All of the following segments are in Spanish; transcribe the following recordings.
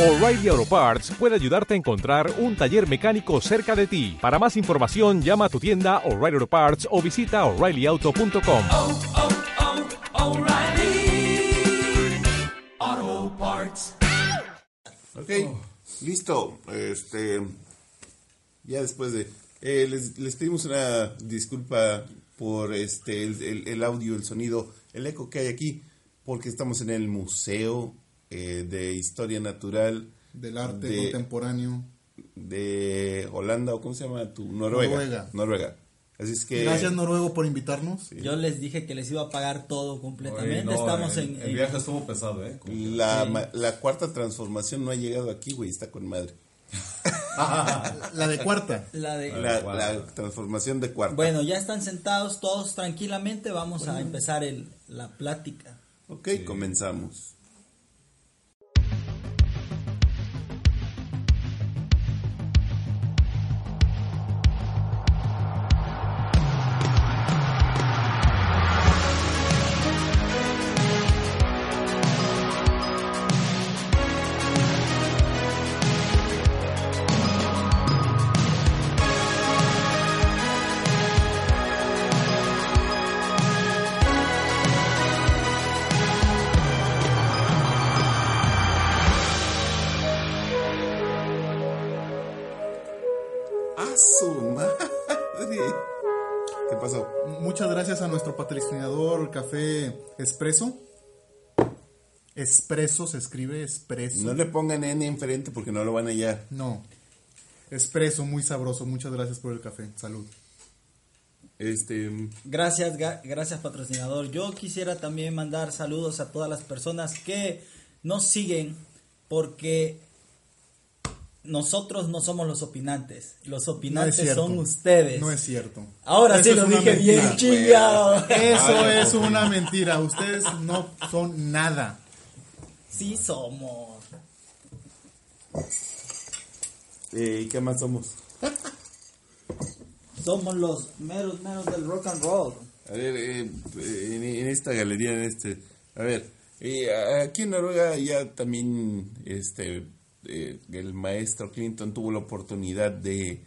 O'Reilly Auto Parts puede ayudarte a encontrar un taller mecánico cerca de ti. Para más información, llama a tu tienda O'Reilly Auto Parts o visita oreillyauto.com. oh, oh, Parts. Ok, listo. Este, ya después de, eh, les, les pedimos una disculpa por este el, el- el audio, el sonido, el eco que hay aquí, porque estamos en el museo eh, de historia natural del arte de, contemporáneo. de Holanda o cómo se llama tu Noruega. Noruega. Noruega. Así es que Gracias Noruego por invitarnos. Yo les dije que les iba a pagar todo completamente. Oye, no, Estamos el, en, el en- viaje estuvo pesado, ¿eh? La, ma- la cuarta transformación no ha llegado aquí, güey, está con madre. La de cuarta. la de... La, la transformación de cuarta. Bueno, ya están sentados todos tranquilamente. Vamos a empezar el, la plática. Ok, comenzamos. Espresso se escribe espresso. No le pongan N enfrente porque no lo van a hallar. No. Espresso, muy sabroso. Muchas gracias por el café. Salud. Este, Gracias, gracias patrocinador. Yo quisiera también mandar saludos a todas las personas que nos siguen porque nosotros no somos los opinantes. Los opinantes son ustedes. No es cierto. Ahora Eso sí lo dije bien chingado. Eso es una mentira. Ustedes no son nada. Sí somos. eh, ¿qué más somos? Somos los meros meros del rock and roll. A ver, eh, en, en esta galería, en este, a ver, eh, aquí en Noruega ya también, este, eh, el maestro Clinton tuvo la oportunidad de,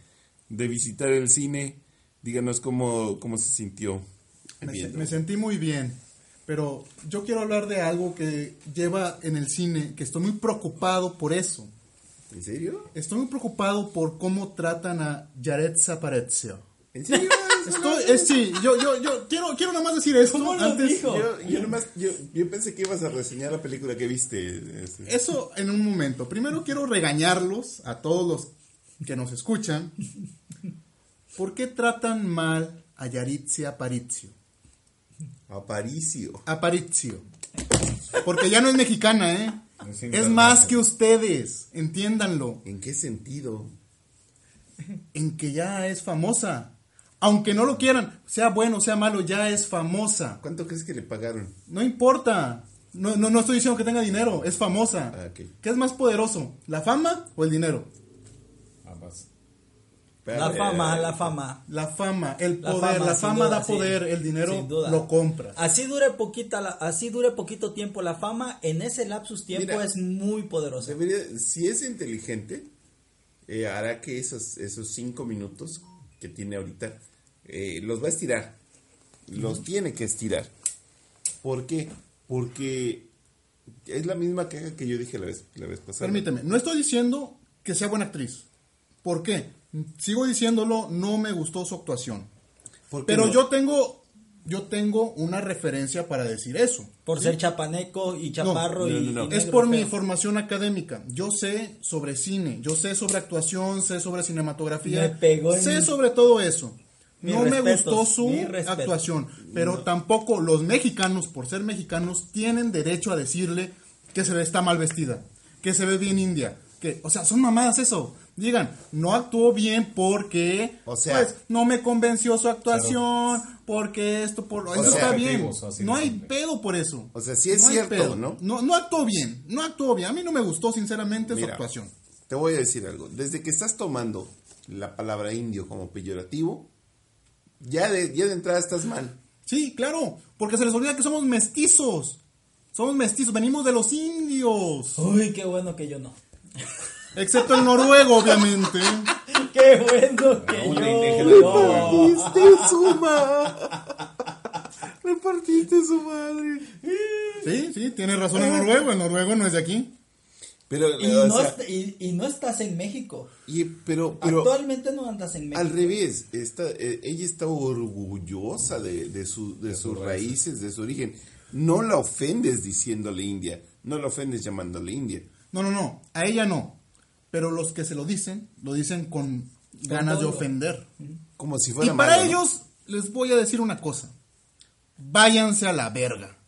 de visitar el cine. Díganos cómo, cómo se sintió. Me, se- viendo. me sentí muy bien. Pero yo quiero hablar de algo que lleva en el cine, que estoy muy preocupado por eso. ¿En serio? Estoy muy preocupado por cómo tratan a Jared Aparicio. ¿En serio? Estoy, es, sí, yo, yo, yo quiero, quiero nada más decir esto ¿Cómo lo antes. dijo? Yo, yo, nomás- yo, yo pensé que ibas a reseñar la película que viste. este. Eso en un momento. Primero quiero regañarlos a todos los que nos escuchan. ¿Por qué tratan mal a Yaritza Aparicio? Aparicio. Aparicio. Porque ya no es mexicana, ¿eh? Es Es más que ustedes, entiéndanlo. ¿En qué sentido? En que ya es famosa. Aunque no lo quieran, sea bueno, sea malo, ya es famosa. ¿Cuánto crees que le pagaron? No importa. No, no, no estoy diciendo que tenga dinero, es famosa. Ah. ¿Qué es más poderoso? ¿La fama o el dinero? La Eh, fama, la fama. La fama, el La poder, fama, la fama duda, da sí. poder, el dinero lo compras. Así dure poquita, así dure poquito tiempo la fama, en ese lapsus tiempo Mira, es muy poderoso. Debería- si es inteligente, eh, hará que esos, esos cinco minutos que tiene ahorita eh, los va a estirar. Los tiene que estirar. ¿Por qué? Porque es la misma queja que yo dije la vez, la vez pasada. Permíteme, no estoy diciendo que sea buena actriz. ¿Por qué? Sigo diciéndolo, no me gustó su actuación. ¿Por qué Pero no? yo tengo yo tengo una referencia para decir eso. Por ser chapaneco y chaparro no, y, no, no. y Es por mi formación académica. Yo sé sobre cine, yo sé sobre actuación, sé sobre cinematografía, Me pegó en sé mi- sobre todo eso. No me gustó su actuación, pero tampoco los mexicanos, por ser mexicanos, tienen derecho a decirle que se ve está mal vestida, que se ve bien india, que, o sea, son mamadas eso. Digan, no actuó bien porque, O sea- pues, no me convenció su actuación, porque esto, por eso sea, está bien. No hay pedo por eso. O sea, sí es No cierto, pedo. ¿no? No, no actuó bien, no actuó bien. A mí no me gustó, sinceramente, su actuación. Te voy a decir algo. Desde que estás tomando la palabra indio como peyorativo, ya de, ya de entrada estás mal. Sí, claro, porque se les olvida que somos mestizos. Somos mestizos, venimos de los indios. Uy, qué bueno que yo no. Excepto el noruego, obviamente. Qué bueno que una yo. no. Repartiste su madre. Repartiste su madre. Sí, sí, tiene razón el noruego. El noruego no es de aquí. Pero, Y o no, sea, est- y, y no estás en México. y- pero, pero Actualmente no andas en México. al revés, está, eh, ella está orgullosa de, de, su, de sus raíces, de su origen. No la ofendes diciéndole India, no la ofendes llamándole India. No, no, no. A ella no pero los que se lo dicen, lo dicen con ganas de ofender. Como si fuera Y para ellos les voy a decir una cosa. Váyanse a la verga.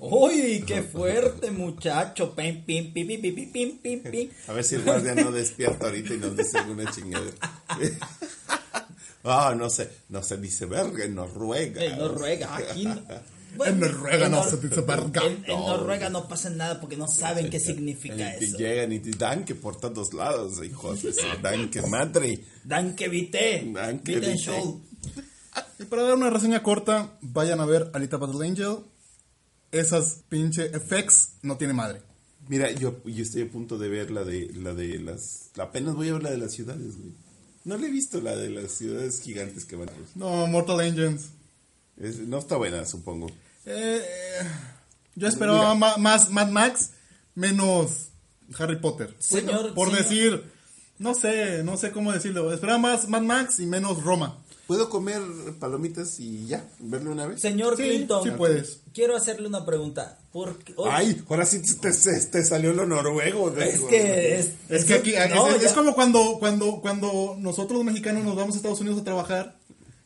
Uy, qué fuerte muchacho. Pim, pim, pim, pim, pim, pim, pim, A ver si el guardia no despierta ahorita y nos dice alguna chingadera. Ah, oh, no sé, no se dice verga, nos ruega. Eh, nos ruega, aquí no. En Noruega no se dice verga. En, en Noruega no pasa nada porque no saben qué significa Y eso. llegan y te dan que por todos lados, hijos dan que madre. Dan que vite. Dan que Vite show. Y para dar una reseña corta, vayan a ver Alita Battle Angel. Esas pinche effects no tiene madre. Mira, yo, yo estoy a punto de ver la de la de las. Apenas voy a ver la de las ciudades, güey. No le he visto la de las ciudades gigantes que van. No, Mortal Engines. Es- no está buena, supongo. Eh, yo esperaba ma- más Mad Max, menos Harry Potter. Señor, Por señor. decir, no sé, no sé cómo decirlo. Esperaba más Mad Max y menos Roma. ¿Puedo comer palomitas y ya? ¿Verlo una vez? Señor Sí, Clinton, sí puedes. quiero hacerle una pregunta. Porque, oh, Ay, ahora sí te, te- te salió lo noruego. güey. es que es, Es que aquí es, no, es- es como cuando, cuando, cuando nosotros los mexicanos nos vamos a Estados Unidos a trabajar,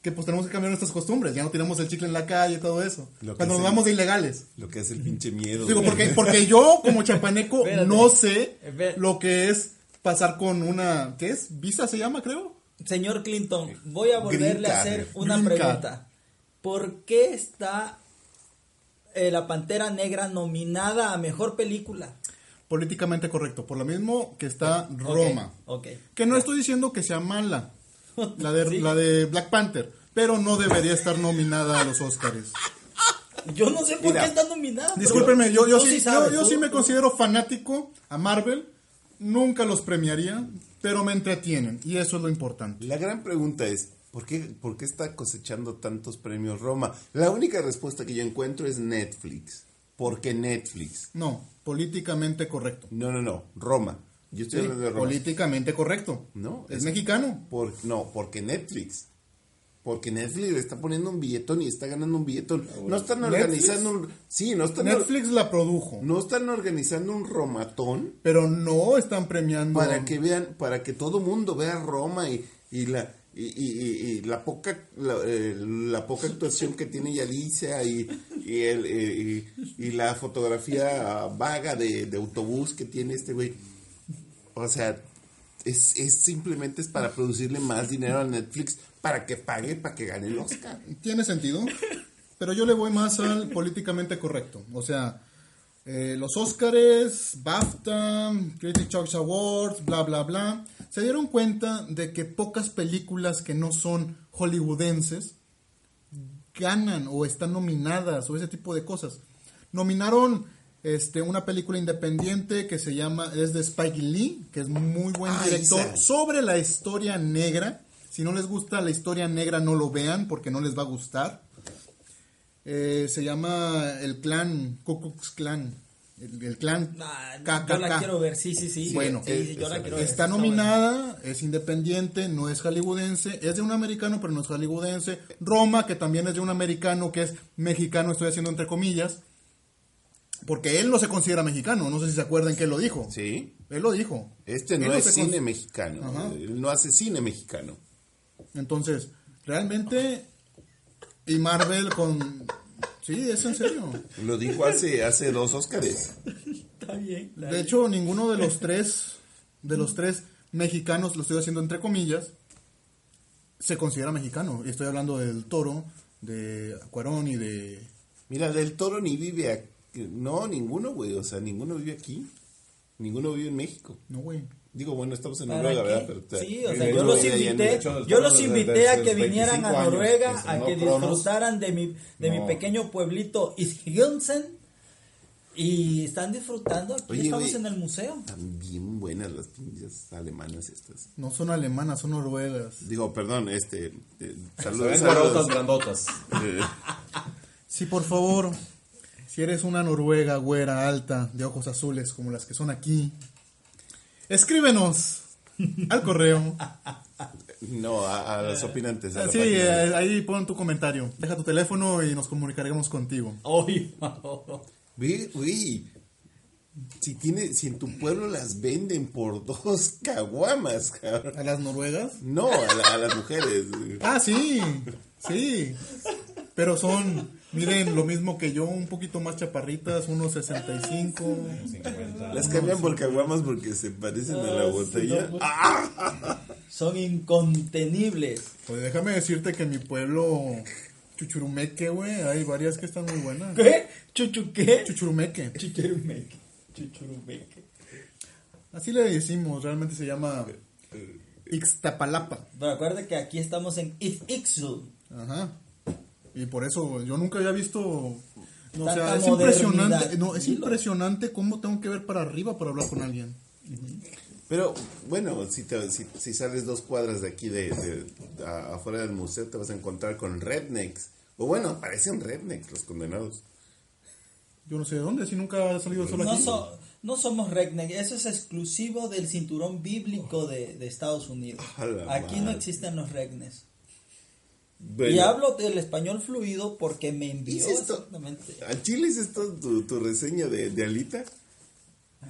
que pues tenemos que cambiar nuestras costumbres. Ya no tiramos el chicle en la calle y todo eso. Lo Cuando nos vamos de ilegales. Lo que es el pinche miedo. Digo, porque, porque yo, como chapaneco, Espérate. no sé Espera- lo que es pasar con una. ¿Qué es? ¿Visa se llama, creo? Señor Clinton, voy a volverle Green a hacer card. una Green card. pregunta. ¿Por qué está eh, la Pantera Negra nominada a mejor película? Políticamente correcto. Por lo mismo que está Roma. Ok. Que no estoy diciendo que sea mala. La de, Sí. la de Black Panther. Pero no debería estar nominada a los Oscars. Yo no sé por Mira, qué está nominada. Discúlpenme, yo, yo, sí, sabes, yo, yo tú- sí me tú- considero fanático a Marvel. Nunca los premiaría, pero me entretienen. Y eso es lo importante. La gran pregunta es, ¿por qué, ¿por qué está cosechando tantos premios Roma? La única respuesta que yo encuentro es Netflix. ¿Por qué Netflix? No, políticamente correcto. No, no, no, Roma. Yo estoy Sí, hablando de Roma. políticamente correcto. No, es, es- mexicano. Por, no, porque Netflix. Porque Netflix le está poniendo un billetón y está ganando un billetón. No están ¿Netflix? organizando un... Sí, no están, Netflix la produjo, no están organizando un romatón pero no están premiando. para que vean, para que todo mundo vea Roma y, y la y, y- y- y la poca la, eh, la poca actuación que tiene Yalicia y, y, el, eh, y, y la fotografía vaga de, de autobús que tiene este güey. O sea, es, es simplemente es para producirle más dinero a Netflix para que pague, para que gane el Oscar. Tiene sentido, pero yo le voy más al políticamente correcto. O sea, eh, los Óscares, BAFTA, Critics Choice Awards, bla, bla, bla, se dieron cuenta de que pocas películas que no son hollywoodenses ganan o están nominadas o ese tipo de cosas. Nominaron este, una película independiente que se llama, es de Spike Lee, que es muy buen Ah, director, sobre la historia negra. Si no les gusta la historia negra, no lo vean porque no les va a gustar. Eh, se llama el clan, Ku Klux Klan. El, el clan Ah, KKK. yo la quiero ver, sí, sí, sí. Bueno, Sí, sí, yo la quiero ver. Está nominada, es independiente, no es hollywoodense, es de un americano, pero no es hollywoodense. Roma, que también es de un americano que es mexicano, estoy haciendo entre comillas, porque él no se considera mexicano, no sé si se acuerdan que él lo dijo. ¿Sí? Él lo dijo. Este no es cine con- mexicano. Ajá. Él no hace cine mexicano. Entonces, realmente, y Marvel con... Sí, es en serio. Lo dijo hace, hace dos Óscares. Está bien. De hecho, ninguno de los tres, de los tres mexicanos, lo estoy haciendo entre comillas, se considera mexicano. Y estoy hablando del Toro, de Cuarón y de... Mira, del Toro ni vive aquí. No, ninguno, güey. O sea, ninguno vive aquí. Ninguno vive en México. No, güey. Digo, bueno, estamos en ¿Para Noruega? ¿verdad? Pero, sí, o sea, yo los invité, hecho, yo los invité a que vinieran a 25 años, Noruega, que a no que Cronos. disfrutaran de mi, de mi pequeño pueblito Isgilsen Y están disfrutando. Aquí Oye, estamos en el museo. Están bien buenas las pinches alemanas estas. No son alemanas, son noruegas. Digo, perdón, este. eh, saludos. grandotas. Eh, Sí, por favor, si eres una noruega güera alta de ojos azules como las que son aquí, escríbenos al correo. no, a, a los opinantes. a Sí, eh, ahí pon tu comentario. Deja tu teléfono y nos comunicaremos contigo. Ve, güey. Si, tiene, si en tu pueblo las venden por dos caguamas, cabrón. ¿A las noruegas? No, a, la- a las mujeres. Ah, sí, sí. Pero son, miren, lo mismo que yo, un poquito más chaparritas, unos 65. 50. Las cambian por caguamas porque se parecen a la botella. no, pues. ¡Ah! son incontenibles. Pues déjame decirte que en mi pueblo, Chuchurumeque, güey, hay varias que están muy buenas. ¿Qué? ¿Chuchu qué? Chuchurumeque. Chuchurumeque. Chuchurumeque. Así le decimos, realmente se llama Ixtapalapa. Pero acuérdate que aquí estamos en Ixu. Ajá. Y por eso yo nunca había visto. No, o sea, Tanta es impresionante. No, es impresionante cómo tengo que ver para arriba para hablar con alguien. Pero bueno, si, te- si, si sales dos cuadras de aquí, de, de- a- afuera del museo, te vas a encontrar con rednecks. O bueno, parecen rednecks los condenados. Yo no sé de dónde, si nunca ha salido solo No, aquí. so- no somos redneck, eso es exclusivo del cinturón bíblico de, de Estados Unidos. Aquí no existen los rednecks. Bueno, Y hablo del español fluido porque me envió ¿Es esto? exactamente. ¿A Chile es esto tu, tu reseña de, de Alita?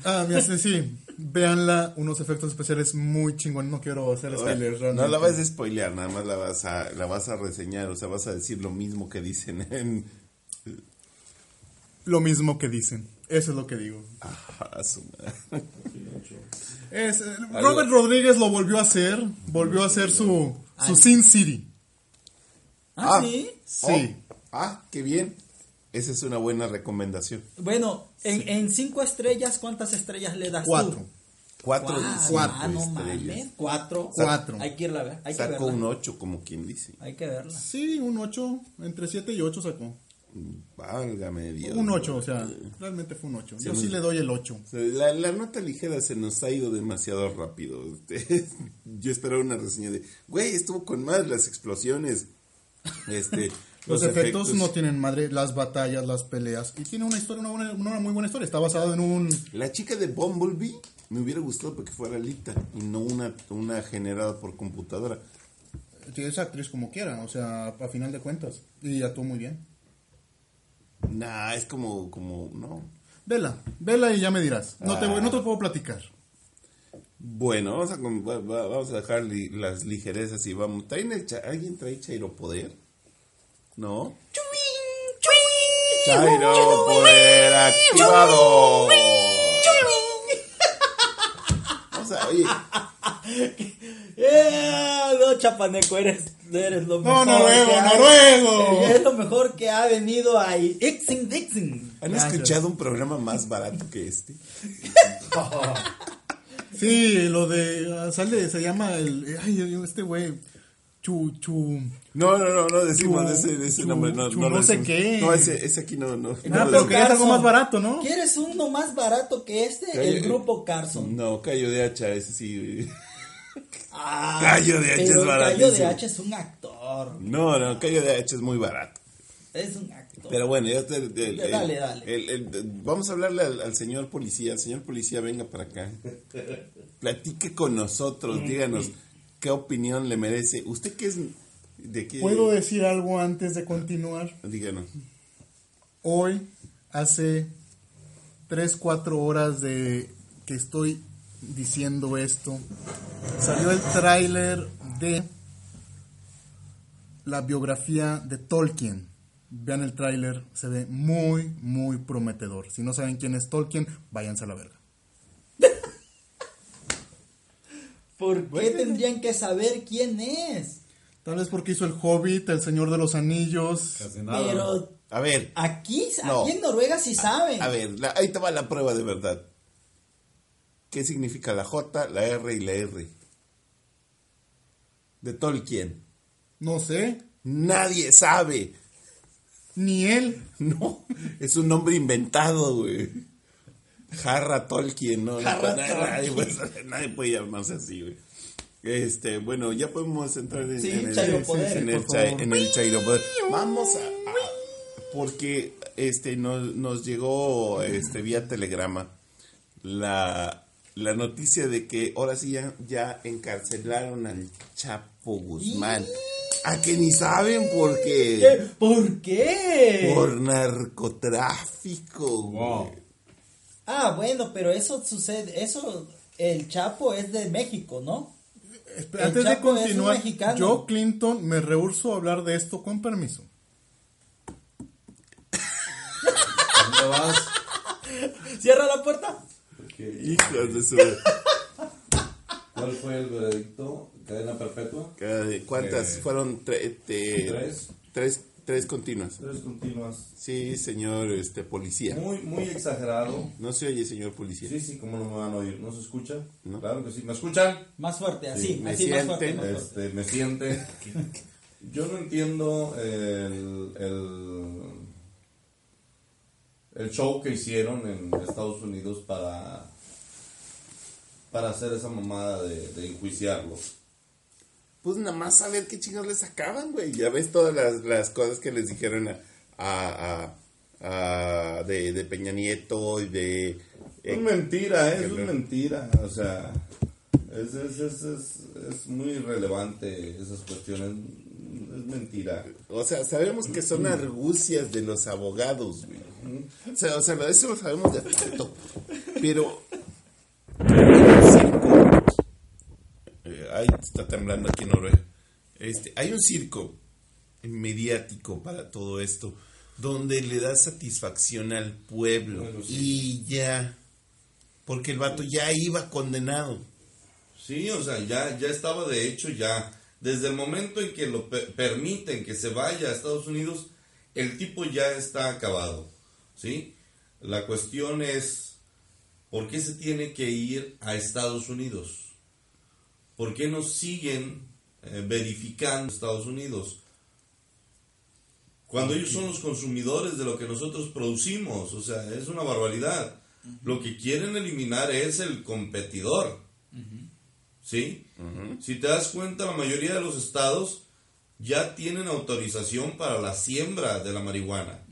Ah, mira, sí, sí. Véanla, unos efectos especiales muy chingones. No quiero hacer spoilers. no la vas a spoilear, nada más la vas a, la vas a reseñar, o sea, vas a decir lo mismo que dicen en... Lo mismo que dicen. Eso es lo que digo. Ah, su madre. Es, eh, Robert Rodríguez lo volvió a hacer. Volvió a hacer su, su Sin City. Ah, sí. Sí. Oh, ah, qué bien. Esa es una buena recomendación. Bueno, en, en cinco estrellas, ¿cuántas estrellas le das Cuatro. tú? Cuatro, Cuatro. cinco Ah, no estrellas. mames. Cuatro. Cuatro. Hay que irla a ver. Hay que Sacó verla. un ocho, como quien dice. Hay que verla. Sí, un 8. Entre 7 y 8 sacó. Válgame Dios. Un 8, o sea, realmente fue un 8. Yo nos- sí le doy el 8. O sea, La, la nota ligera se nos ha ido demasiado rápido. Yo esperaba una reseña de, güey, estuvo con más las explosiones. Este, Los, efectos, no tienen madre, las batallas, las peleas. Y tiene una historia, una, buena- una muy buena historia. Está basado en un. La chica de Bumblebee me hubiera gustado porque fuera Alita y no una, una generada por computadora. Es actriz como quiera, o sea, a final de cuentas. Y actuó muy bien. Nah, es como, como, no. Vela, vela y ya me dirás. No, te, Ah. voy- no te puedo platicar. Bueno, vamos a, vamos a dejar li- las ligerezas y vamos. ¿Traen el cha- ¿Alguien trae Chairo Poder? ¿No? Chairo Poder activado. Vamos a, oye, ¡Eh! No, Chapaneco, eres, eres lo No, mejor. noruego, que ha- noruego. Es lo mejor que ha venido a Ixing Dixing. ¿han Gracias. escuchado un programa más barato que este? Sí, lo de. ah, sale, se llama el. Ay, este güey. Chu, chu. No, no, no, no decimos Chu- ese, ese chu- nombre. No, chu no, lo no sé qué. No, ese, ese aquí no. no, Ah, no lo pero querías algo más barato, ¿no? ¿Quieres uno más barato que este? Calle- El grupo Carson. No, Cayo de Hacha, ese sí. Ah, Cayo de Hacha es baratísimo. Cayo de Hacha es un actor. No, no, Cayo de Hacha es muy barato. Es un actor. Pero bueno, ya te- el- el- Dale, el- dale. el- el- vamos a hablarle al, al señor policía. Señor policía, venga para acá. Platique con nosotros, díganos qué opinión le merece. ¿Usted qué es? ¿De qué? ¿Puedo decir algo antes de continuar? Díganos. Hoy, hace 3, 4 horas de que estoy diciendo esto, salió el tráiler de la biografía de Tolkien. Vean el tráiler, se ve muy, muy prometedor. Si no saben quién es Tolkien, váyanse a la verga. ¿Por qué tendrían que saber quién es? Tal vez porque hizo El Hobbit, El Señor de los Anillos. Casi nada. Pero A ver, aquí, No. aquí en Noruega sí saben. a ver, la- ahí te va la prueba de verdad. ¿Qué significa la J, la R y la R? De Tolkien. No sé. Nadie sabe. Ni él. No, es un nombre inventado, güey. Jarra Tolkien, ¿no? Jarra nadie, nadie puede, nadie puede llamarse así, güey. Este, bueno, ya podemos entrar en, Sí, en el, Chairopoder, en el, chai- en el Chairopoder. Vamos a, a- porque este nos, nos llegó este vía telegrama la, la noticia de que ahora sí ya, ya encarcelaron al Chapo Guzmán. A que ni saben por qué. ¿Por qué? Por narcotráfico, güey. Wow. Ah, bueno, pero eso sucede, eso, el Chapo es de México, ¿no? Espera, Antes de continuar, yo, Clinton, me rehúso a hablar de esto con permiso. ¿Dónde vas? Cierra la puerta. Hijos de su... ¿Cuál fue el veredicto? ¿Cadena perpetua? ¿Cuántas? Eh, Fueron tre- este, tres. tres, tres continuas. Tres continuas. Sí, señor este, policía. Muy, muy exagerado. No se oye, señor policía. Sí, sí, ¿cómo no me van a oír? ¿No se escucha? No. Claro que sí. ¿Me escuchan? Más fuerte, así, me así más fuerte. sienten, más fuerte. Este, me siente. Yo no entiendo el, el, el show que hicieron en Estados Unidos para, para hacer esa mamada de, de enjuiciarlo. Pues nada más saber qué chingados les sacaban, güey. Ya ves todas las, las cosas que les dijeron a, a, a- a- de, de Peña Nieto y de... Es eh, mentira, ¿eh? es que- mentira. O sea, es, es, es, es, es muy relevante esas cuestiones. Es mentira. O sea, sabemos que son argucias de los abogados, güey. O sea, o sea, eso lo sabemos de facto. Pero. Ay, está temblando aquí en Noruega. Este, hay un circo mediático para todo esto, donde le da satisfacción al pueblo. Bueno, sí. Y ya. Porque el vato ya iba condenado. Sí, o sea, ya, ya estaba de hecho ya. Desde el momento en que lo pe- permiten que se vaya a Estados Unidos, el tipo ya está acabado. ¿Sí? La cuestión es, ¿por qué se tiene que ir a Estados Unidos? ¿Por qué nos siguen eh, verificando Estados Unidos? Cuando ellos son los consumidores de lo que nosotros producimos, o sea, es una barbaridad. Lo que quieren eliminar es el competidor. ¿Sí? Si te das cuenta, la mayoría de los estados ya tienen autorización para la siembra de la marihuana.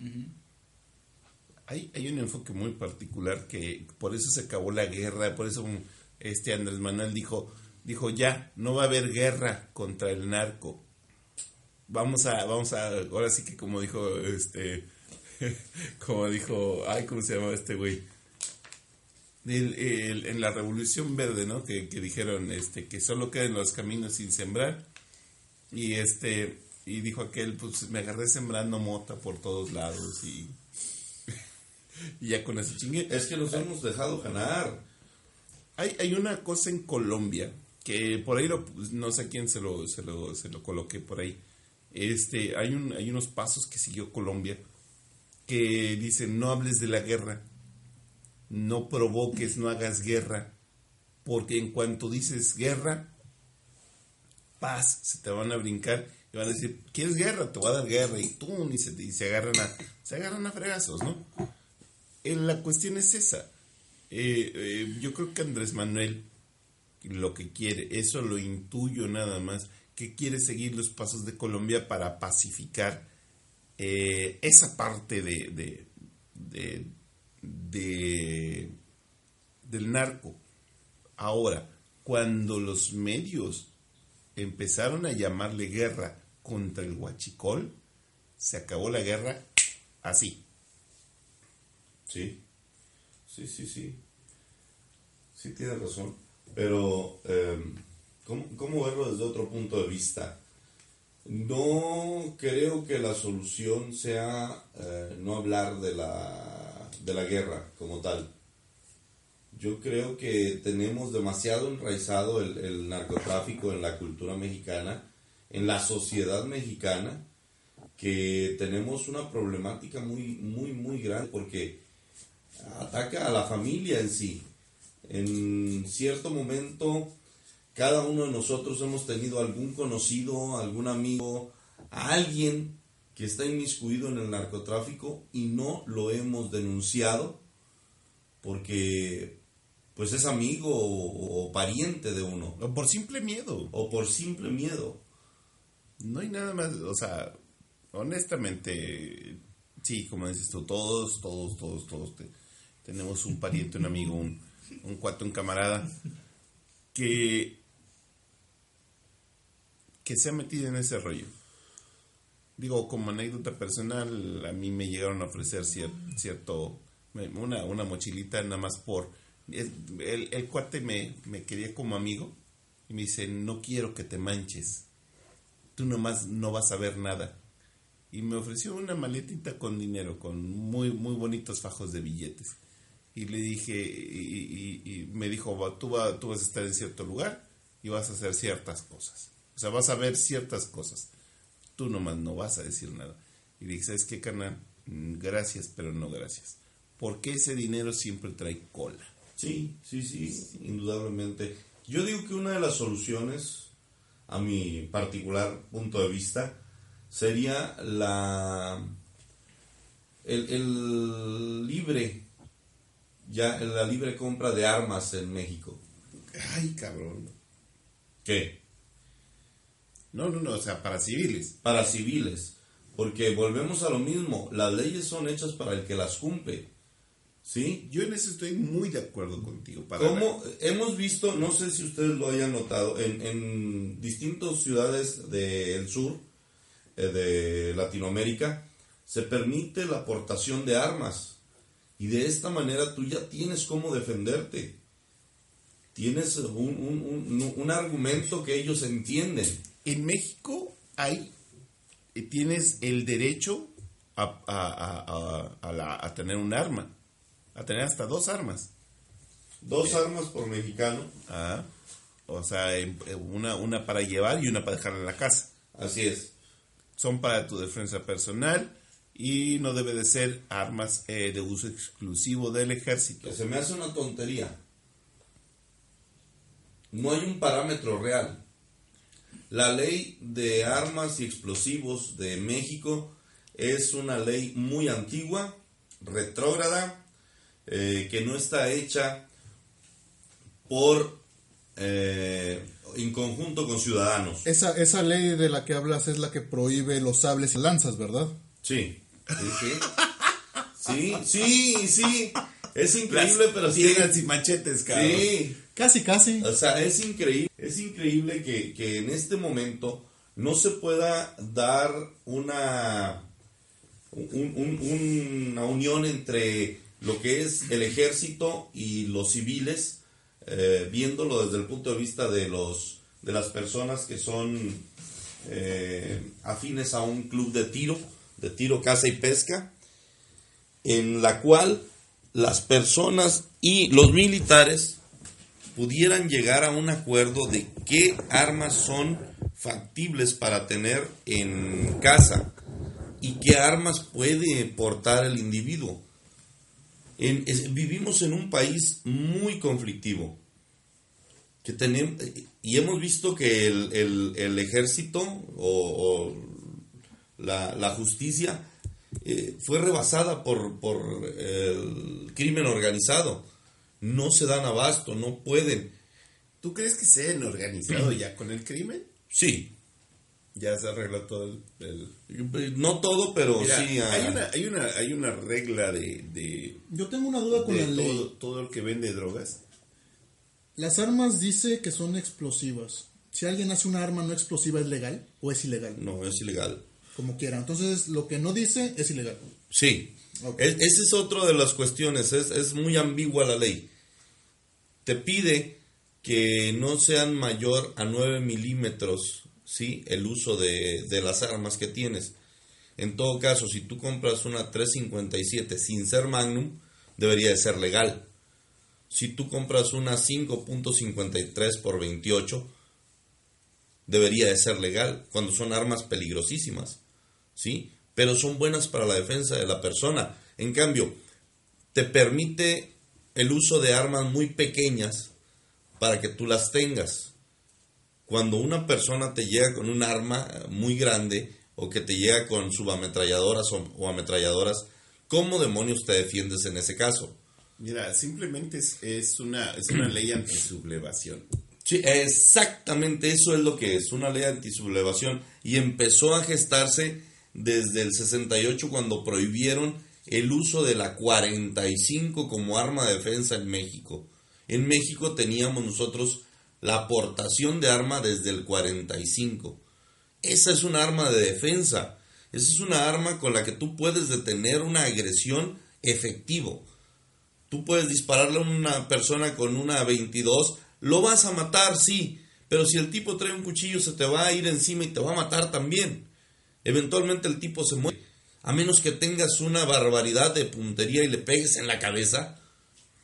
Hay, hay un enfoque muy particular que por eso se acabó la guerra, por eso um, este Andrés Manuel dijo, dijo ya, no va a haber guerra contra el narco. Vamos a, vamos a, ahora sí que como dijo, este, como dijo, ay, ¿cómo se llamaba este güey? El- el- en la Revolución Verde, ¿no? Que, que dijeron, este, que solo quedan los caminos sin sembrar. Y este, y dijo aquel, pues me agarré sembrando mota por todos lados y y ya con eso chingue. Es que nos hemos dejado ganar. Hay, hay una cosa en Colombia que por ahí pues, no sé quién se lo, se lo, se lo coloqué por ahí. Este, hay, un, hay unos pasos que siguió Colombia que dicen no hables de la guerra, no provoques, no hagas guerra, porque en cuanto dices guerra, paz, se te van a brincar y van a decir, ¿quieres guerra? Te voy a dar guerra y tú, y se, y se agarran a, se agarran a fregazos, ¿no? Eh, la cuestión es esa. Eh, eh, yo creo que Andrés Manuel lo que quiere, eso lo intuyo nada más, que quiere seguir los pasos de Colombia para pacificar eh, esa parte de, de, de- de- del narco. Ahora, cuando los medios empezaron a llamarle guerra contra el huachicol, se acabó la guerra así. Sí, sí, sí, sí. Sí, tienes razón. Pero, eh, ¿cómo, cómo verlo desde otro punto de vista? No creo que la solución sea eh, no hablar de la, de la guerra como tal. Yo creo que tenemos demasiado enraizado el, el narcotráfico en la cultura mexicana, en la sociedad mexicana, que tenemos una problemática muy, muy, muy grande porque ataca a la familia en sí. En cierto momento, cada uno de nosotros hemos tenido algún conocido, algún amigo, alguien que está inmiscuido en el narcotráfico y no lo hemos denunciado porque pues es amigo o, o pariente de uno O por simple miedo. o por simple miedo. No hay nada más, o sea, honestamente, sí, como dices tú, todos, todos, todos, todos te- tenemos un pariente, un amigo, un, un cuate, un camarada que, que se ha metido en ese rollo. Digo, como anécdota personal, a mí me llegaron a ofrecer cier- cierto, una, una mochilita nada más por... El, el cuate me, me quería como amigo y me dice, no quiero que te manches tú nomás no vas a ver nada. Y me ofreció una maletita con dinero, con muy, muy bonitos fajos de billetes. Y le dije, y, me dijo, "Va, tú, va- tú vas a estar en cierto lugar y vas a hacer ciertas cosas. O sea, vas a ver ciertas cosas. Tú nomás no vas a decir nada. Y le dije, ¿sabes qué, carnal? Mm, Gracias, pero no gracias. Porque ese dinero siempre trae cola. Sí, sí, sí, indudablemente. Yo digo que una de las soluciones, a mi particular punto de vista, sería la el libre ya la libre compra de armas en México. Ay, cabrón. ¿Qué? No, no, no, o sea, para civiles. Para civiles, porque volvemos a lo mismo, las leyes son hechas para el que las cumple. ¿Sí? Yo en eso estoy muy de acuerdo contigo. Para Como hemos visto, no sé si ustedes lo hayan notado, en, en distintas ciudades del sur eh, de Latinoamérica se permite la aportación de armas y de esta manera tú ya tienes cómo defenderte. Tienes un, un- un- un argumento que ellos entienden. En México hay, eh, tienes el derecho a, a- a- a- a la- a tener un arma, a tener hasta dos armas. Dos armas por mexicano, Ah, o sea, eh, una, una para llevar y una para dejar en la casa. así es. Son para tu defensa personal y no debe de ser armas eh, de uso exclusivo del ejército. que se me hace una tontería. No hay un parámetro real. La ley de armas y explosivos de México es una ley muy antigua, retrógrada, eh, que no está hecha por eh, en conjunto con ciudadanos. Esa, esa ley de la que hablas es la que prohíbe los sables y lanzas, ¿verdad? Sí, sí, sí. Sí, sí, sí. Es increíble, pero sí. Y machetes, cabrón. Sí. Casi, casi. O sea, es increíble, es increíble que, que en este momento no se pueda dar una, un- un- una unión entre lo que es el ejército y los civiles, eh, viéndolo desde el punto de vista de los de las personas que son eh, afines a un club de tiro, de tiro, caza y pesca, en la cual las personas y los militares pudieran llegar a un acuerdo de qué armas son factibles para tener en casa y qué armas puede portar el individuo. Vivimos en un país muy conflictivo que tenemos, y hemos visto que el, el- ejército o la, la justicia eh, fue rebasada por, por el crimen organizado. No se dan abasto, no pueden. ¿Tú crees que se han organizado ya con el crimen? Sí, Ya se arregló todo el... el- no todo, pero Mira, sí. ah, hay, una, hay, una, hay una regla de, de, Yo tengo una duda con de la ley. todo, todo el que vende drogas. Las armas dice que son explosivas. Si alguien hace una arma no explosiva, ¿es legal o es ilegal? No, es ilegal. Como quiera. Entonces, lo que no dice es ilegal. Sí. Es- esa es otra de las cuestiones. Es, es muy ambigua la ley. Te pide que no sean mayor a 9 milímetros ¿sí? el uso de, de las armas que tienes. En todo caso, si tú compras una 357 sin ser Magnum, debería de ser legal. Si tú compras una 5.53 por 28, debería de ser legal cuando son armas peligrosísimas. ¿Sí? Pero son buenas para la defensa de la persona. En cambio, te permite el uso de armas muy pequeñas para que tú las tengas. Cuando una persona te llega con un arma muy grande, o que te llega con subametralladoras o, o ametralladoras, ¿cómo demonios te defiendes en ese caso? Mira, simplemente es, es una, es una ley antisublevación. Sí, exactamente eso es lo que es, una ley antisublevación. Y empezó a gestarse desde el 68 cuando prohibieron el uso de la 45 como arma de defensa en México. En México teníamos nosotros la aportación de arma desde el 45. Esa es una arma de defensa. Esa es una arma con la que tú puedes detener una agresión efectivo. Tú puedes dispararle a una persona con una 22, lo vas a matar, sí, pero si el tipo trae un cuchillo se te va a ir encima y te va a matar también. Eventualmente el tipo se muere. A menos que tengas una barbaridad de puntería y le pegues en la cabeza,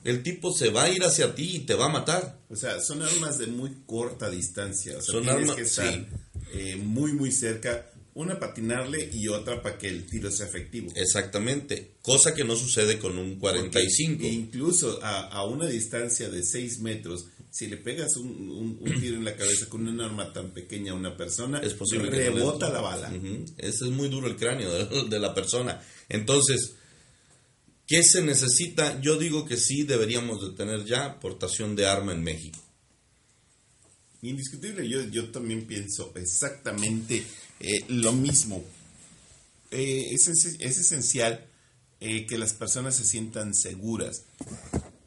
el tipo se va a ir hacia ti y te va a matar. O sea, son armas de muy corta distancia. O sea, Son tienes armas- que estar sí. eh, muy, muy cerca. Una para atinarle y otra para que el tiro sea efectivo. Exactamente. Cosa que no sucede con un 45. Porque incluso a, a una distancia de 6 metros, si le pegas un, un- un tiro en la cabeza con un arma tan pequeña a una persona, es posible que no rebota la bala. Ese es muy duro el cráneo de, de la persona. Entonces, ¿qué se necesita? Yo digo que sí deberíamos de tener ya aportación de arma en México. Indiscutible, yo, yo también pienso exactamente eh, lo mismo. Eh, es esencial eh, que las personas se sientan seguras.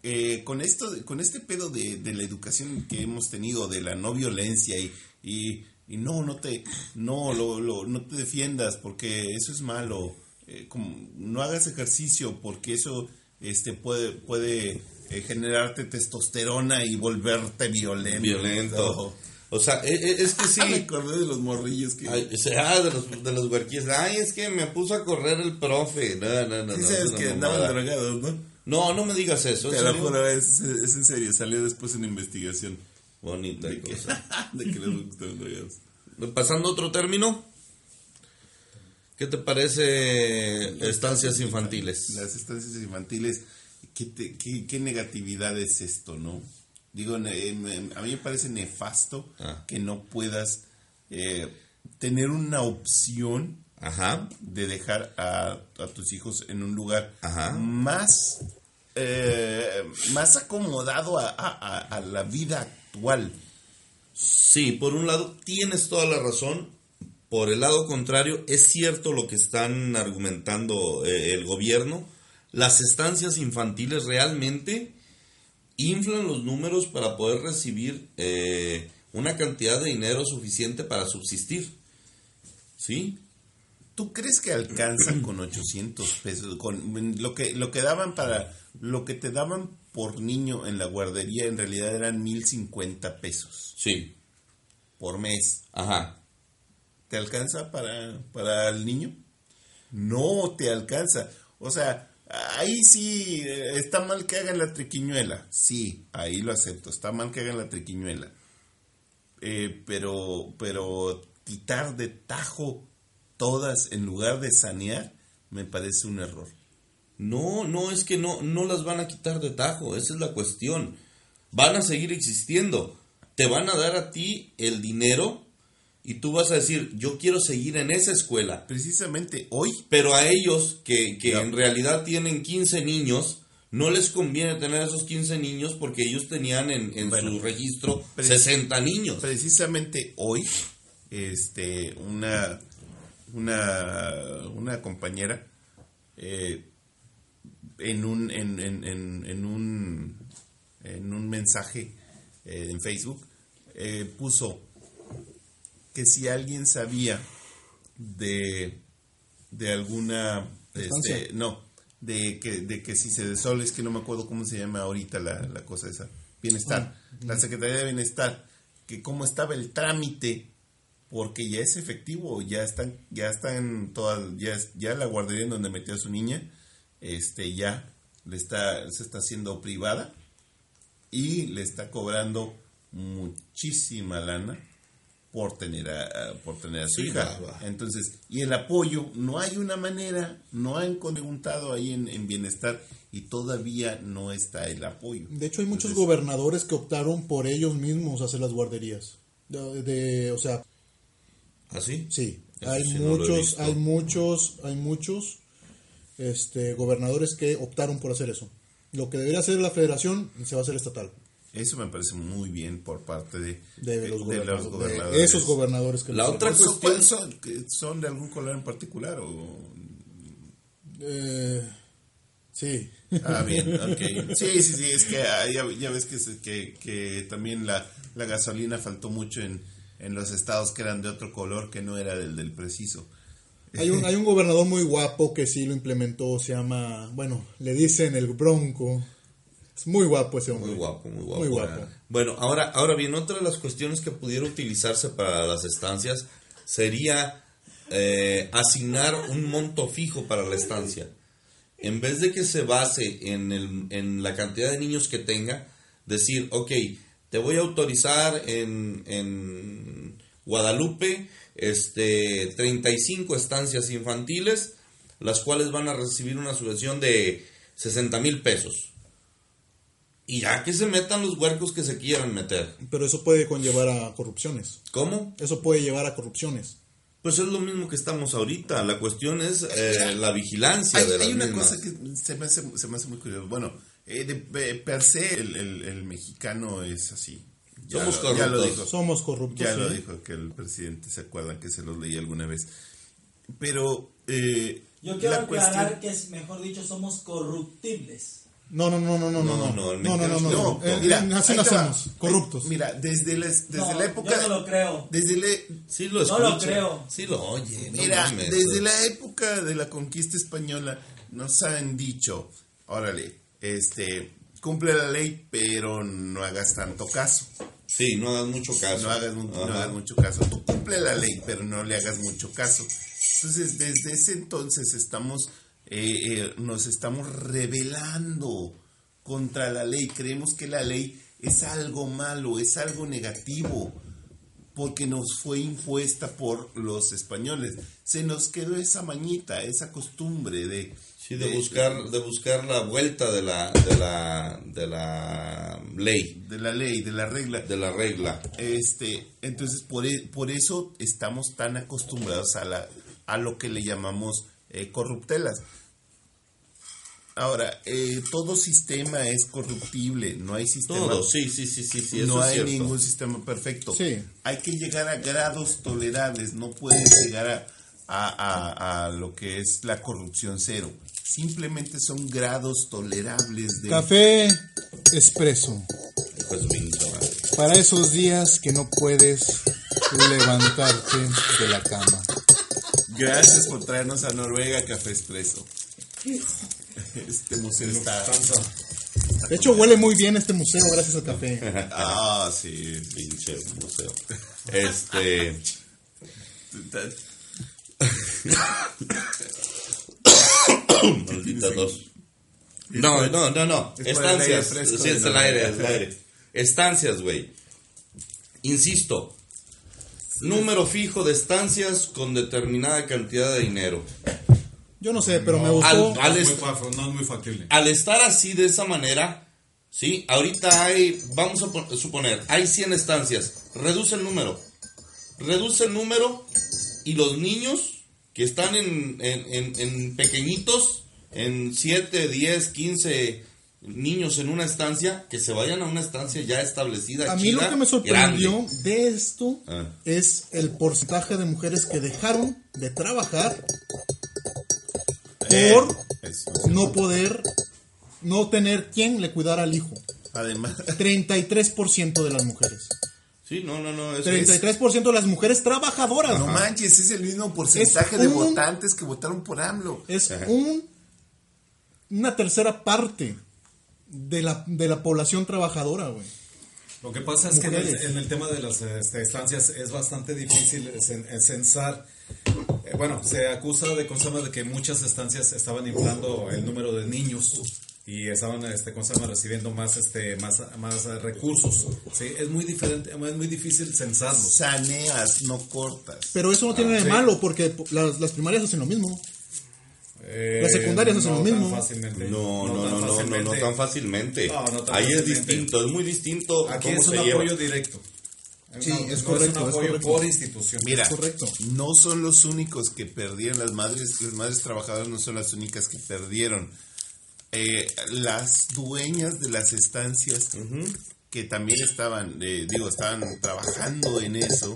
Eh, con esto, con este pedo de, de la educación que hemos tenido, de la no violencia y, y, y no, no te, no, lo, lo- no te defiendas porque eso es malo. Eh, como, no hagas ejercicio porque eso este, puede, puede eh, generarte testosterona y volverte violento. Violento. O sea, e- e- es que sí. Me acordé de los morrillos que... Ay, o sea, de los, de los huerquillos. Ay, es que me puso a correr el profe. No, no, no. Sí no, sabes que andaban drogados, ¿no? No, no me digas eso. ¿en Te lo serio? juro, es, es en serio. Salió después en investigación Bonita de que, cosa. de que les drogados. Pasando a otro término. ¿Qué te parece estancias infantiles? Las estancias infantiles, ¿qué, te- qué, qué negatividad es esto, no? Digo, ne- em, a mí me parece nefasto Ah. que no puedas eh, tener una opción Ajá. de dejar a, a tus hijos en un lugar Ajá. más eh, más acomodado a, a- a- la vida actual. Sí, por un lado tienes toda la razón. Por el lado contrario, es cierto lo que están argumentando eh, el gobierno. Las estancias infantiles realmente inflan los números para poder recibir eh, una cantidad de dinero suficiente para subsistir. ¿Sí? ¿Tú crees que alcanzan con 800 pesos? Con lo que lo que daban para lo que te daban por niño en la guardería en realidad eran 1050 pesos Sí. por mes. Ajá. ¿Te alcanza para, para el niño? No te alcanza. O sea, ahí sí eh, está mal que hagan la triquiñuela. Sí, ahí lo acepto. Está mal que hagan la triquiñuela. Eh, pero, pero quitar de tajo todas en lugar de sanear me parece un error. No, no, es que no, no las van a quitar de tajo, esa es la cuestión. Van a seguir existiendo. Te van a dar a ti el dinero y tú vas a decir, yo quiero seguir en esa escuela. Precisamente hoy, Pero a ellos, que, que en realidad tienen 15 niños, no les conviene tener esos 15 niños porque ellos tenían en, en Bueno, su registro pero- 60 niños. precisamente hoy, este, una, una, una compañera eh, en un, en, en, en, en un, en un mensaje eh, en Facebook eh, puso que si alguien sabía de, de alguna, este, no, de que, de que si se desole, es que no me acuerdo cómo se llama ahorita la, la cosa esa, bienestar, la Secretaría de Bienestar, que cómo estaba el trámite, porque ya es efectivo, ya están, ya están todas, ya, es- ya la guardería en donde metió a su niña, este, ya le está, se está haciendo privada y le está cobrando muchísima lana por tener a, a- por tener a su Sí, hija. va, va. Entonces, y el apoyo, no hay una manera, no han preguntado ahí en, en bienestar y todavía no está el apoyo. De hecho, hay muchos Entonces, gobernadores que optaron por ellos mismos hacer las guarderías. De, de- o sea, ¿Así? sí. Eso Hay sí he muchos, hay muchos, hay muchos este, gobernadores que optaron por hacer eso. Lo que debería hacer la federación se va a hacer estatal. Eso me parece muy bien por parte de, De, los, gobernadores, de gobernadores. esos gobernadores que La otra ¿Son, cuestión- son, de algún color en particular o...? Eh, sí. Ah, bien, ok. Sí, sí, sí, es que ah, ya, ya ves que, que, que también la, la gasolina faltó mucho en, en los estados que eran de otro color que no era del del preciso. Hay un, hay un gobernador muy guapo que sí lo implementó, se llama, bueno, le dicen el Bronco. Es muy guapo ese hombre. Muy guapo, muy guapo. Muy guapo. Bueno, ahora, ahora bien, otra de las cuestiones que pudiera utilizarse para las estancias sería eh, asignar un monto fijo para la estancia. En vez de que se base en, el, en la cantidad de niños que tenga, decir, ok, te voy a autorizar en, en Guadalupe este, 35 estancias infantiles, las cuales van a recibir una subvención de 60 mil pesos. Y ya que se metan los huercos que se quieran meter. Pero eso puede conllevar a corrupciones. ¿Cómo? Eso puede llevar a corrupciones. Pues es lo mismo que estamos ahorita. La cuestión es eh, la vigilancia Hay, de las hay una mismas. cosa que se me hace, se me hace muy curioso. Bueno, eh, de, de per se el, el- el mexicano es así. Ya Somos lo- ya lo corruptos. dijo. Somos corruptos. Ya ¿sí? lo dijo que el presidente, ¿se acuerdan que se los leí alguna vez? Pero eh, Yo quiero la aclarar cuestión... que es, mejor dicho, somos corruptibles. No, no, no, no, no, no, No, no, no, no, no, no, no, Eh, mira, eh, así nacemos, corruptos. Ay, Mira, desde, las- desde No, la época... yo no lo creo. Desde la, Sí lo No escucha. lo creo. Sí lo oye. no Mira, desde la época de la conquista española nos han dicho, órale, este, cumple la ley, pero no hagas tanto caso. Sí, no hagas mucho caso. No hagas, no mucho caso. Tú cumple la ley, pero no le hagas mucho caso. Entonces, desde ese entonces estamos, eh, eh, nos estamos rebelando contra la ley. Creemos que la ley es algo malo, es algo negativo, porque nos fue impuesta por los españoles. Se nos quedó esa mañita, esa costumbre de... Sí, de buscar, de buscar la vuelta de la, de la, de la ley, de la ley, de la regla. de la regla. Este, entonces por, e- por eso estamos tan acostumbrados a la a lo que le llamamos eh, corruptelas. Ahora, eh, todo sistema es corruptible, no hay sistema Todo, sí, sí, sí, sí, sí, eso no es hay cierto. ningún sistema perfecto. Sí. Hay que llegar a grados tolerables, no puedes llegar a, a- a- a lo que es la corrupción cero. Simplemente son grados tolerables de... Café expreso. Pues, madre. Para esos días que no puedes levantarte de la cama. Gracias por traernos a Noruega Café Expreso. Este museo está... De hecho, huele muy bien este museo gracias al café. Ah, sí. Pinche museo. Este. Maldita tos. No, no, no, no. es el Estancias. Sí, es el aire, es el aire. Estancias, güey. Insisto. Número fijo de estancias con determinada cantidad de dinero. Yo no sé, pero me Al, gustó. al Muy est- no es muy factible. al estar así de esa manera, ¿sí? Ahorita hay, vamos a pon- suponer, hay 100 estancias. Reduce el número. Reduce el número y los niños que están en, en- en- en pequeñitos, en 7, 10, 15 niños en una estancia, que se vayan a una estancia ya establecida. A mí lo que me sorprendió grande. de esto Ah. es el porcentaje de mujeres que dejaron de trabajar Eh, por eso. no poder, no tener quien le cuidara al hijo. Además, 33% de las mujeres. Sí, no, no, no. es- 33% de las mujeres trabajadoras. no manches, es el mismo porcentaje Es de un- votantes que votaron por AMLO. Es un, una tercera parte de la, de la población trabajadora, güey. Lo que pasa es que en el, en el tema de las este, estancias es bastante difícil cen- censar. Eh, bueno, se acusa de de que muchas estancias estaban inflando el número de niños y estaban este consama recibiendo más este más más eh, recursos. Sí, es muy diferente, es muy difícil censarlos. Saneas, no cortas. Pero eso no tiene de sí. malo porque las, las primarias hacen lo mismo. Eh, Las secundarias hacen no lo tan mismo. fácilmente. No, no, no, no, no, no, fácilmente. tan fácilmente. No, no tan Ahí es distinto, es muy distinto Aquí cómo es un se lleva. apoyo directo. Sí, No, es no correcto, un es apoyo correcto. por institución. Mira, Es correcto. no son los únicos que perdieron, las madres, las madres trabajadoras no son las únicas que perdieron. Eh, las dueñas de las estancias que también estaban, eh, digo, estaban trabajando en eso,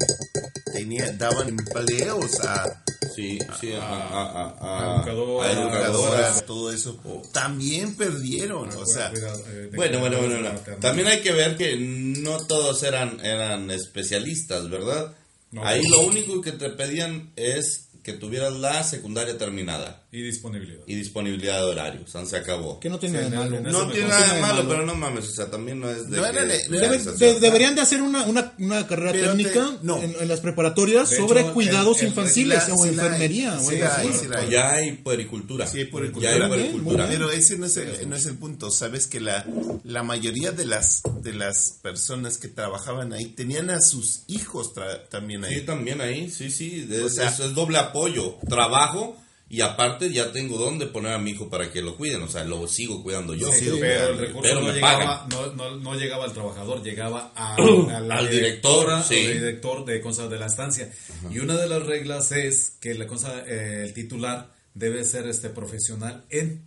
tenía, daban empleos a, Sí, sí, a, a, a- a a- educador, a a educadoras, todo eso, también perdieron, o sea, Cuidado, eh, Bueno, bueno, bueno, bueno. También hay que ver que no todos eran, eran especialistas, ¿verdad? No. Ahí lo único que te pedían es que tuvieras la secundaria terminada Y disponibilidad. y disponibilidad de horario. O sea, se acabó. Que no tiene Sí, nada de malo. No tiene nada de malo, pero no mames, o sea, también no es de No que- era de- de no Debe- organización. de- deberían de hacer una, una, una carrera Pero te- técnica no. en, en las preparatorias De sobre hecho, cuidados el- el- infantiles la- o enfermería. o sí hay, sí hay. Ya hay puericultura. Sí, hay puericultura. Ya hay puericultura. Pero ese no es el, no es el punto. Sabes que la, la mayoría de las, de las personas que trabajaban ahí tenían a sus hijos también ahí. Sí, también ahí, sí, sí. Es, O sea- es- es doble apoyo. Trabajo y aparte ya tengo dónde poner a mi hijo para que lo cuiden. O sea, lo sigo cuidando yo. Sí, Sigo pero el recurso Pero no, me llegaba, pagan. no, no, no llegaba al trabajador, llegaba a, a la Al directora director, sí. o el director de cosas de la estancia. Y una de las reglas es que la cosa, eh, el titular debe ser este profesional en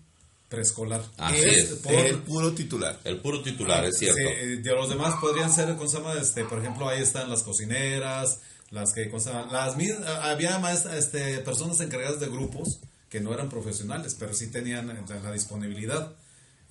preescolar. Así Es es. por- el puro titular. El puro titular, es cierto. Sí, de los demás podrían ser, ¿cómo se llama? Este, por ejemplo, ahí están las cocineras, las que, ¿cómo se llama? Las mis- había más, este, personas encargadas de grupos que no eran profesionales, pero sí tenían eh, la disponibilidad.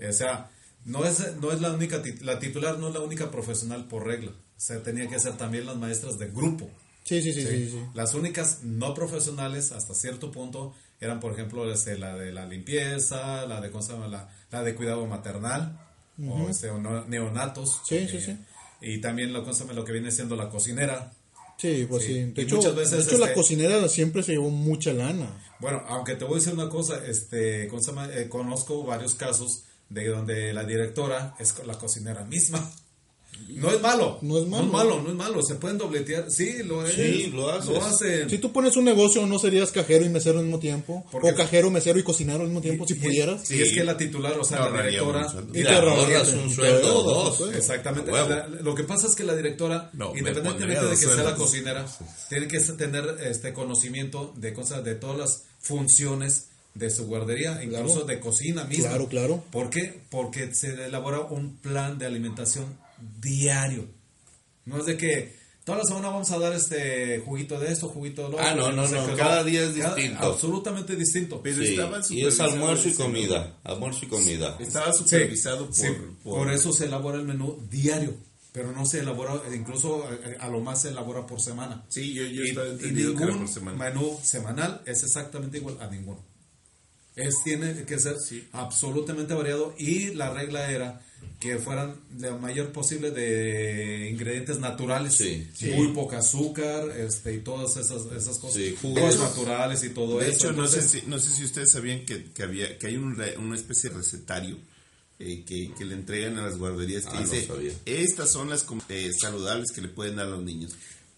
O sea, no es, no es la única, la titular no es la única profesional por regla. O sea, tenía que ser también las maestras de grupo. Sí, sí, sí, sí, sí. Las únicas no profesionales hasta cierto punto eran, por ejemplo, este, la de la limpieza, la de, ¿cómo se llama? La, la de cuidado maternal, o, este, o no- neonatos. Sí, sí, eh, sí. Y también lo, ¿cómo se llama? lo que viene siendo la cocinera. Sí, pues Sí. De hecho, muchas veces, de hecho la este- cocinera siempre se llevó mucha lana. Bueno, aunque te voy a decir una cosa, este. Eh, conozco varios casos de donde la directora es la cocinera misma. No es malo. No es malo. No es malo, no es malo. Se pueden dobletear. Sí, lo es. Sí, lo haces. Lo hacen. Si tú pones un negocio, ¿no serías cajero y mesero al mismo tiempo? Porque- o cajero, mesero y cocinero al mismo tiempo, si Y- pudieras. Y es que la titular, o sea, la directora. Y te ahorras un sueldo, dos. supuesto. Exactamente. La- lo que pasa es que la directora, No, independientemente de que sea la cocinera, tiene que tener este conocimiento de cosas, de todas las funciones de su guardería, incluso de cocina misma. Claro, claro. ¿Por qué? Porque se elabora un plan de alimentación diario. No es de que toda la semana vamos a dar este juguito de esto, juguito de lo Ah, otro, no, no, no, qué, cada día es Cada- distinto. Absolutamente distinto. Pero Sí, estaban y es almuerzo y ¿no? comida. Almuerzo y comida. Estaba Sí, supervisado por, sí, por- por eso se elabora el menú diario, pero no se elabora, incluso eh, a, lo más se elabora por semana. Sí, yo, yo Y, estaba y entendido que era ningún por semana. menú semanal es exactamente igual a ninguno. Es, tiene que ser absolutamente variado y la regla era que fueran lo mayor posible de ingredientes naturales, Sí, muy poca azúcar este, y todas esas, esas cosas, Sí, jugos. naturales y todo De eso. hecho, no sé, si, no sé si ustedes sabían que, que había que hay un re- una especie de recetario eh, que, que le entregan a las guarderías que Ah, dice estas son las com- eh, saludables que le pueden dar a los niños.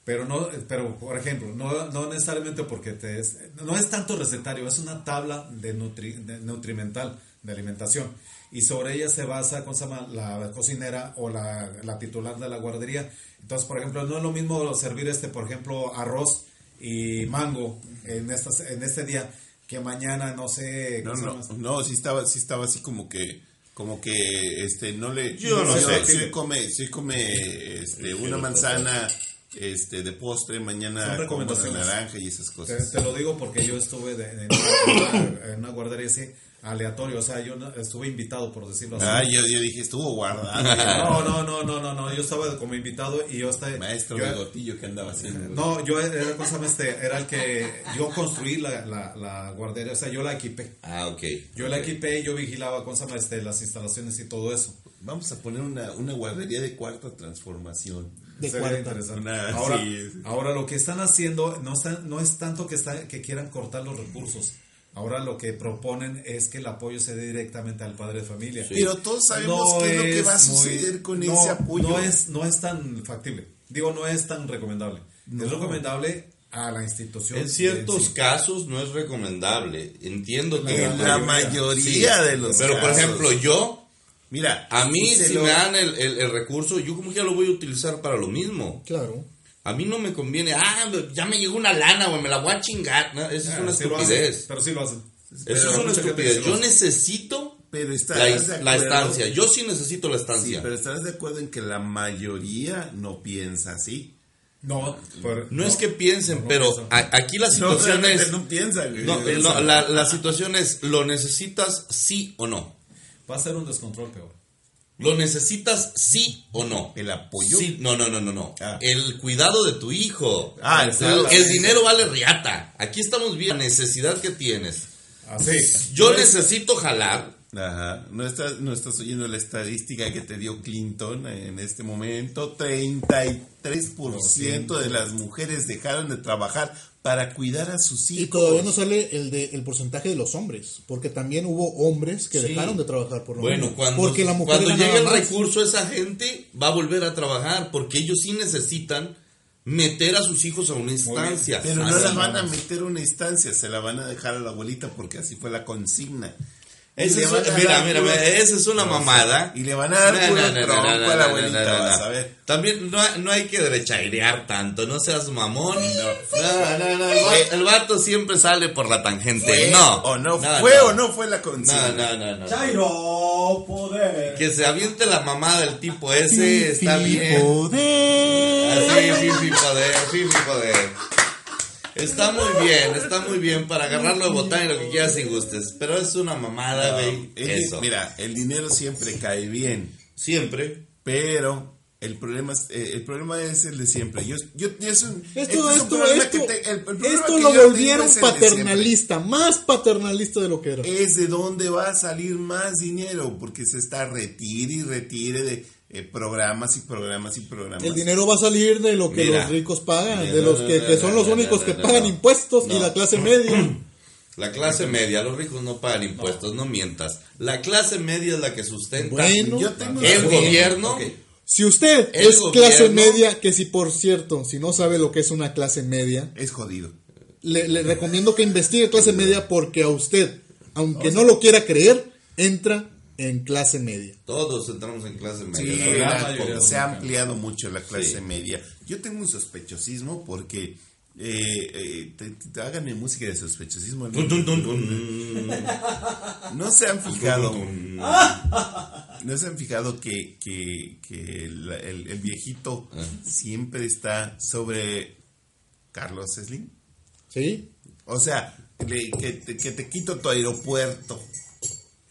Pero no, pero por ejemplo, no, no necesariamente porque te es, no es tanto recetario, es una tabla de, nutri- de nutrimental de alimentación y sobre ella se basa ¿cómo se llama? la cocinera o la, la titular de la guardería. Entonces, por ejemplo, no es lo mismo servir este, por ejemplo, arroz y mango en estas en este día que mañana no sé No, ¿cómo se no, no, sí estaba, sí estaba así como que, como que, este, no le, Yo no sé. sí come, sí come, este, una manzana, este, de postre, mañana como una naranja y esas Te, cosas. te lo digo porque yo estuve de- en, una, en una guardería así aleatorio, o sea, yo no- estuve invitado por decirlo así. Ah, yo, yo dije, estuvo guardado. No, no, no, no, no, no, yo estaba como invitado y yo estaba... Maestro yo- bigotillo que andaba haciendo. No, yo era, cosa, este, era el que yo construí la, la, la guardería, o sea, yo la equipé. Ah, ok. Yo la equipé y yo vigilaba cosa, este, las instalaciones y todo eso. Vamos a poner una, una guardería de cuarta transformación. De Sería cuarta. interesante. Una- ahora, sí, sí. ahora lo que están haciendo no, están, no es tanto que, está, que quieran cortar los recursos. Ahora lo que proponen es que el apoyo se dé directamente al padre de familia. Pero todos sabemos qué es lo que va a suceder con no, ese apoyo. No es, no es tan factible. Digo, no es tan recomendable. Es recomendable a la institución. En ciertos sí. casos no es recomendable. Entiendo que En la mayoría de los Pero por casos. ejemplo, yo, Mira, a mí si lo- me dan el, el- el recurso, yo como que ya lo voy a utilizar para lo mismo. Claro. A mí no me conviene, ah, ya me llegó una lana, güey, me la voy a chingar. No, eso es Ah, una sí estupidez. pero sí lo hacen. Eso Pero es una estupidez. Yo necesito Pero está la, de la estancia. Yo sí necesito la Sí, estancia. pero estarás de acuerdo en que la mayoría no piensa así. No, por- No, es que piensen, no pero a- aquí la situación es... no piensa, güey. La, la situación es, ¿lo necesitas sí o no? Va a ser un descontrol peor. ¿Lo necesitas sí o no? El apoyo. Sí, no, no, no, no, no. Ah. El cuidado de tu hijo. Ah, el, cuidado- el dinero vale riata. Aquí estamos viendo la necesidad que tienes. Así. Yo necesito jalar. Ajá. No estás, no estás oyendo la estadística que te dio Clinton en este momento. 33% de las mujeres dejaron de trabajar para cuidar a sus hijos. Y todavía no sale el de el porcentaje de los hombres, porque también hubo hombres que Sí. dejaron de trabajar por lo Bueno, menos. cuando, porque la mujer cuando llegue el más. recurso, esa gente va a volver a trabajar porque ellos sí necesitan meter a sus hijos a una instancia. Pero no la van a meter a una instancia, se la van a dejar a la abuelita porque así fue la consigna. Esa es, mira, mira, mira, esa es una mamada. Y le van a dar No, puro no, no, tronco no, no, a la no, no, abuelita, no, no. vas a ver. También no, no hay que derechairear tanto, no seas mamón. No, no, no, el, el vato siempre sale por la tangente. ¿Fue no. o no, no, fue no. o no fue la consigna. No, no, no, no. Chairo, poder. Que se aviente la mamada del tipo ese, está bien. Poder. Así, fifi poder, fifi poder. Está muy bien, está muy bien para agarrarlo de botán y lo que quieras y gustes. Pero es una mamada, güey. Eso. Mira, el dinero siempre cae bien, Siempre. pero el problema es, eh, el problema es el de siempre. Yo, yo, yo es un, este Esto, es un esto, esto, que te- el- el problema esto lo volvieron paternalista, más paternalista de lo que era. es de dónde va a salir más dinero, porque se está retire y retire de eh, programas y programas y programas. El dinero va a salir de lo que Mira. los ricos pagan, de los que, son los únicos que pagan impuestos y la clase media. La clase media, los ricos no pagan impuestos, no mientas. La clase media es la que sustenta Bueno, Yo tengo el una- gobierno. Si usted El es clase media, que si por cierto, si no sabe lo que es una clase media, Es jodido. le, le recomiendo que investigue clase media porque a usted, aunque no lo quiera creer, entra en clase media. Todos entramos en clase media. Sí, la la verdad. mayoría se ha ampliado mucho la clase Sí. media. Yo tengo un sospechosismo porque eh, eh, te, te- háganme música de sospechosismo. No se han fijado. No se han fijado que, que, que el, el- el viejito siempre está sobre Carlos Slim. ¿Sí? O sea, le- que, que te quito tu aeropuerto.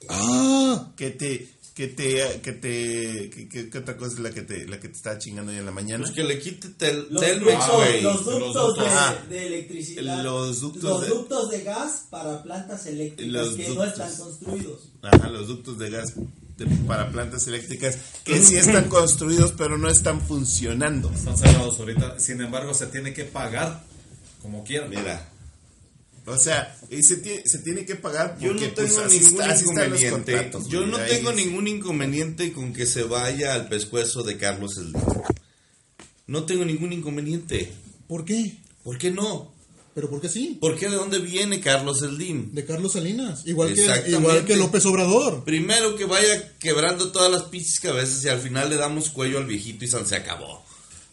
Ah, Que te. Que te. Que te. Que, que- que otra cosa es la que te, la que te estaba chingando hoy en la mañana? Pues que le quite tel, Los Telmex, ductos, güey. los ductos de, Ah. de electricidad. Los ductos los de- ductos de gas para plantas eléctricas que no están construidos. Ajá, los ductos de gas de- para plantas eléctricas que sí están construidos pero no están funcionando. Están cerrados ahorita. Sin embargo, se tiene que pagar como quieran. Mira, O sea, y se, tiene, se tiene que pagar yo porque no pues, tengo así, ningún así inconveniente. contratos. Yo no tengo es- ningún inconveniente con que se vaya al pescuezo de Carlos Slim. No tengo ningún inconveniente. ¿por qué? ¿Por qué no? ¿Pero por qué sí? ¿Por qué de dónde viene Carlos Slim? De Carlos Salinas, igual que, igual que López Obrador. Primero que vaya quebrando todas las pinches cabezas y al final le damos cuello al viejito y se acabó.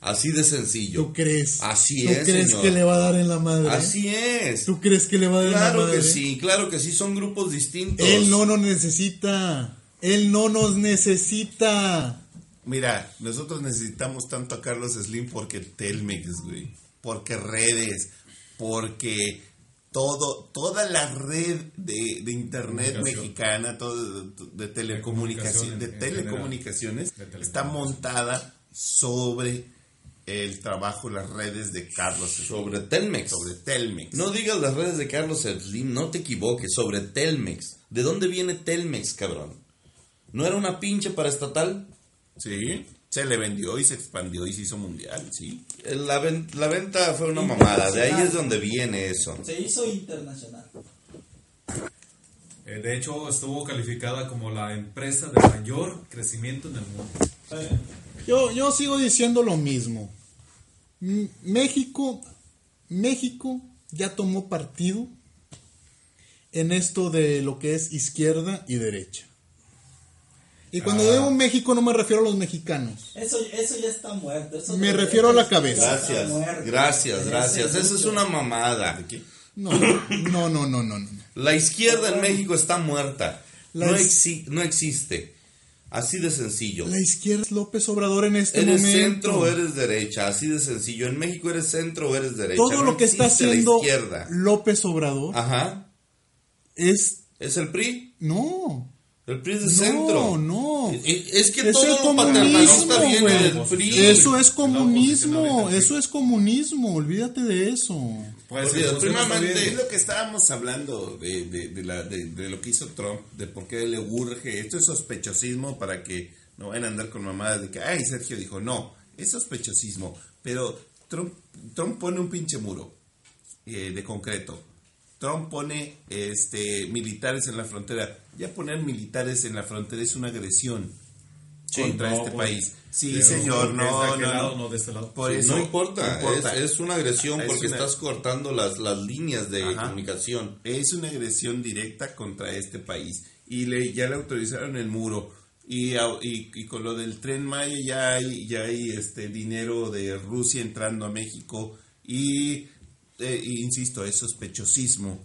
Así de sencillo. ¿Tú crees? Así ¿Tú es, crees señor. que le va a dar en la madre? Así es. ¿Tú crees que le va a dar en la Claro madre? que sí, claro que sí, son grupos distintos. Él no nos necesita. Él no nos necesita. Mira, nosotros necesitamos tanto a Carlos Slim porque Telmex, güey. Porque redes, porque todo, toda la red de, de internet mexicana, todo de telecomunicación, de en telecomunicaciones. De está montada sobre el trabajo, las redes de Carlos Slim. Sobre Telmex. sobre Telmex. No digas las redes de Carlos Slim, no te equivoques, sobre Telmex. ¿De dónde viene Telmex, cabrón? ¿No era una pinche paraestatal? Sí, se le vendió y se expandió y se hizo mundial, sí. La, ven- la venta fue una mamada, de ahí es donde viene eso. Se hizo internacional. Eh, de hecho, estuvo calificada como la empresa de mayor crecimiento en el mundo. Yo, yo sigo diciendo lo mismo. México, México ya tomó partido en esto de lo que es izquierda y derecha. Y cuando digo México no me refiero a los mexicanos. Eso, eso ya está muerto. eso Me refiero a la eso cabeza. Gracias, muerto. gracias, gracias. Esa es una mamada. No, no, no, no, no. no. La izquierda en México está muerta. No, exi- no existe. Así de sencillo. La izquierda es López Obrador en este ¿Eres momento. centro o eres derecha? Así de sencillo. En México eres centro o eres derecha. Todo No lo que está haciendo izquierda. López Obrador Ajá. es... ¿Es el PRI? No. El PRI es de No, centro. no. Eh, Es que Es el todo paternalista comunismo, viene güey. del PRI. Eso es comunismo, eso es comunismo, olvídate de eso. Pues, sí, primeramente-. Es lo que estábamos hablando de, de, de la- de- de lo que hizo Trump, de por qué le urge. Esto es sospechosismo para que no vayan a andar con mamadas de que, ay, Sergio dijo, no, es sospechosismo. Pero Trump, Trump pone un pinche muro eh, de concreto. Trump pone este, militares en la frontera. Ya poner militares en la frontera es una agresión contra no, este pues, país. Sí, señor, no, no, lado, no. de este lado. Por Sí, eso, no importa. Es, es una agresión Es porque una- estás cortando las, las líneas de Ajá. comunicación. es una agresión directa contra este país y le ya le autorizaron el muro y, y, y con lo del tren Maya ya hay ya hay este dinero de Rusia entrando a México y eh, y insisto es sospechosismo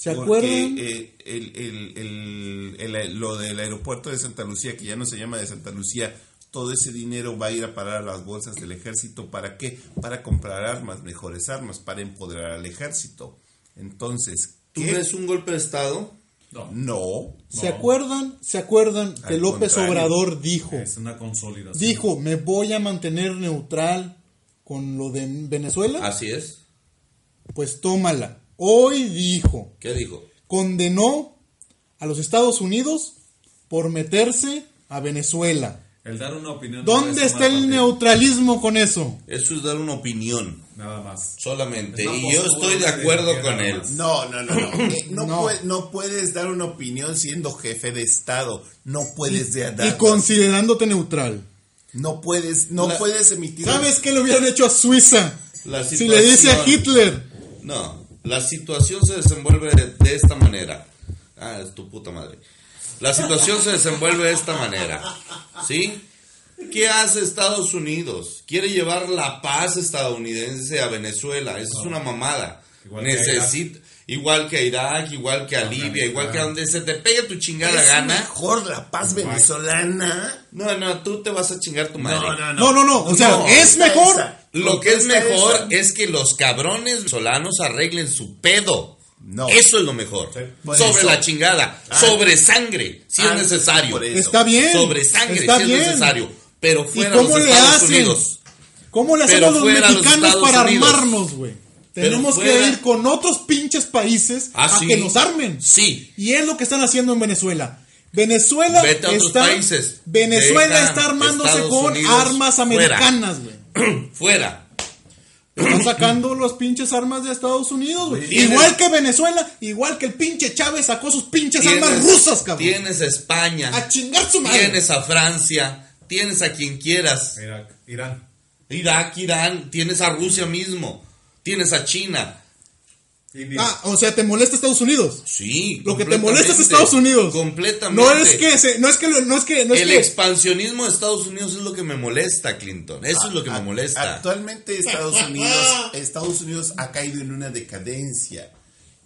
¿Se porque, acuerdan? eh, el, el- el- el- lo del aeropuerto de Santa Lucía que ya no se llama de Santa Lucía todo ese dinero va a ir a parar a las bolsas del ejército para qué para comprar armas mejores armas para empoderar al ejército entonces ¿Tú ¿qué? ves un golpe de Estado? No. ¿Se acuerdan? ¿Se acuerdan que Al López. Obrador dijo? Es una consolidación. Dijo, me voy a mantener neutral con lo de Venezuela. Así es. Pues tómala. Hoy dijo, ¿Qué dijo? condenó a los Estados Unidos por meterse a Venezuela. El dar una opinión. no ¿Dónde es está el partido. neutralismo con eso? Eso es dar una opinión Nada más. solamente. Y yo estoy de acuerdo con él. No, no, no, no. Eh, no, No. pue- no puedes dar una opinión siendo jefe de Estado. No puedes de- Y dar. considerándote neutral. No puedes, no La- puedes emitir. ¿Sabes qué le hubieran hecho a Suiza? La Si le dice a Hitler. No, la situación se desenvuelve de, de esta manera. Ah, es tu puta madre. La situación se desenvuelve de esta manera. ¿Sí? ¿Qué hace Estados Unidos? Quiere llevar la paz estadounidense a Venezuela. Eso es una mamada. Igual que a Necesita, igual que a Irak, igual que a Libia, igual que a donde se te pegue tu chingada es gana. mejor la paz venezolana. No, no, tú te vas a chingar tu madre. No, no, no. O sea, No, es mejor. esa. Lo que es mejor esa. es que los cabrones venezolanos arreglen su pedo. No. Eso es lo mejor. Por Sobre eso. la chingada. Ah. sobre sangre, si Ah, es necesario. Está bien. Sobre sangre, está si bien. es necesario. Pero ¿Y fuera cómo los le Estados hacen? Unidos. ¿Cómo le Pero hacemos los los mexicanos Estados para Unidos. armarnos, güey? Tenemos fuera- que ir con otros pinches países Ah, a sí. que nos armen. Sí. Y es lo que están haciendo en Venezuela. Venezuela Vete a otros está países. Venezuela está armándose Estados con Unidos armas americanas, güey. Fuera. Están sacando las pinches armas de Estados Unidos, güey. Igual que Venezuela, igual que el pinche Chávez sacó sus pinches armas rusas, cabrón. Tienes a España. A chingar su madre. Tienes a Francia. Tienes a quien quieras. Irak, Irán. Irak, Irán. Tienes a Rusia mismo. Tienes a China. India. Ah, o sea, te molesta Estados Unidos. Sí. Lo que te molesta es. Estados Unidos. Completamente. No es que se- no es que lo- no es que no es el que expansionismo de Estados Unidos es lo que me molesta, Clinton. Eso es lo que me molesta. Actualmente Estados Unidos, Estados Unidos ha caído en una decadencia.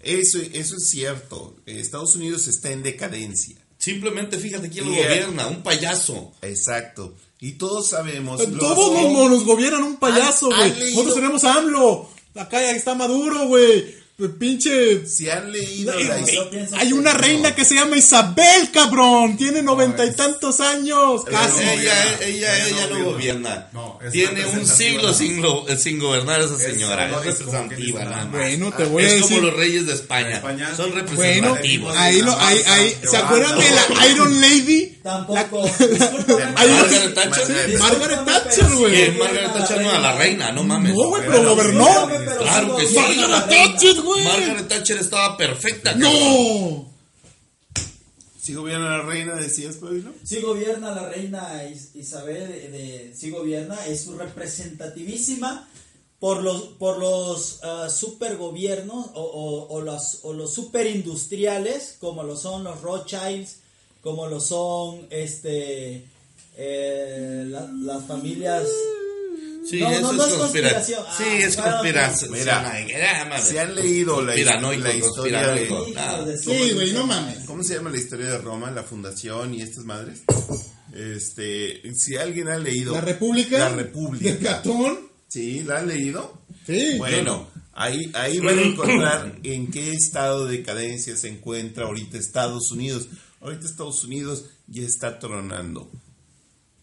Eso, eso es cierto. Estados Unidos está en decadencia. Simplemente fíjate quién lo gobierna, un payaso. Exacto. Y todos sabemos. Todos los- nos, nos gobiernan un payaso, ¿Han- güey. Nosotros tenemos a AMLO. Acá ya está Maduro, güey. Pues, Pinche. Si han leído la historia. Yo pienso Hay una no. reina que se llama Isabel, cabrón. Tiene noventa y tantos años. Casi. ella, ella, Ella ella, no no gobierna. Tiene un siglo nada sin, lo- sin gobernar esa señora. Es representativa, dice nada nada más. Bueno, te voy a Es decir. como los reyes de España. España. Son Bueno, representativos. ahí lo, ahí, ahí, ¿se acuerdan de la Iron Lady? Tampoco. Margaret Thatcher. Margaret- Thatcher, güey. Margaret Thatcher no era la reina, no mames. No, güey, pero gobernó. Claro que sí. Margaret Thatcher, güey. Margaret Thatcher estaba perfecta. cabrón. No. Si gobierna la reina, decías, Pablo. Sí gobierna la reina Is- Isabel, de, de- sí gobierna, es representativísima por los por los ah, supergobiernos o, o, o los, o los superindustriales como lo son los Rothschilds como lo son este eh, la- las familias Sí, No, eso no, es, no es conspiración. conspiración. Sí, Ah, es conspiración. Mira, ah, mames. Si han leído la, la historia de... Ah, de Sí, güey, no mames. ¿Cómo se llama la historia de Roma, la fundación y estas madres? Este, si alguien ha leído... La República. La De República. Platón. Sí, ¿la han leído? Sí. Bueno, ahí, ahí van a encontrar en qué estado de decadencia se encuentra ahorita Estados Unidos. Ahorita Estados Unidos ya está tronando.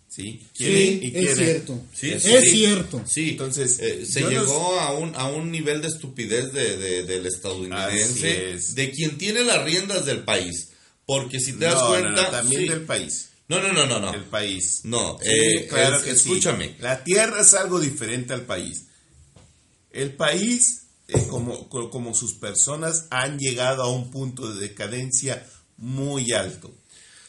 ¿Sí? Quiere- Sí, y es cierto. Sí, es cierto. Sí, Entonces, eh, se yo no llegó a, un, a un nivel de estupidez de, de- del estadounidense, es. de quien tiene las riendas del país. Porque si te das No, cuenta. no, también sí. del país. no, no, no, no, no. El país. No, eh, claro es- que sí. escúchame. La tierra es algo diferente al país. El país, eh, como, co- como sus personas, han llegado a un punto de decadencia muy alto.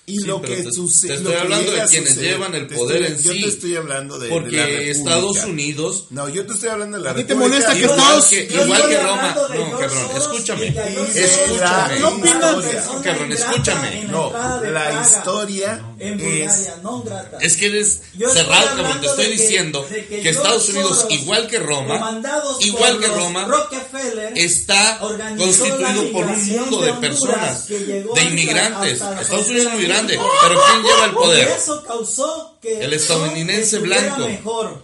Y Sí, lo que te- sucede. te estoy hablando de quienes suceder- llevan el te poder estoy- en Yo sí. te estoy hablando de, de Porque la República. Estados Unidos No, yo te estoy hablando de la ¿A ti te República. molesta que Estados- que, Yo igual que Roma. de No, cabrón, escúchame. y que a George Es Soros la le ¿qué opinas? Cabrón, escúchame. No, de la historia en es. Bulgaria, no grata. Es que eres Yo cerrado, cabrón. Te estoy de diciendo de que, Estados Unidos, igual que Roma, igual que Roma, Rockefeller, está constituido por un mundo de de personas, de inmigrantes. Estados Unidos es muy grande, pero ¿quién lleva el poder? Y eso causó que El estadounidense blanco. mejor.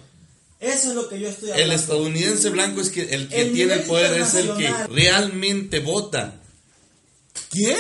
Eso es lo que yo estoy El hablando. estadounidense blanco es que el que El tiene el poder es el que realmente vota. ¿Quién?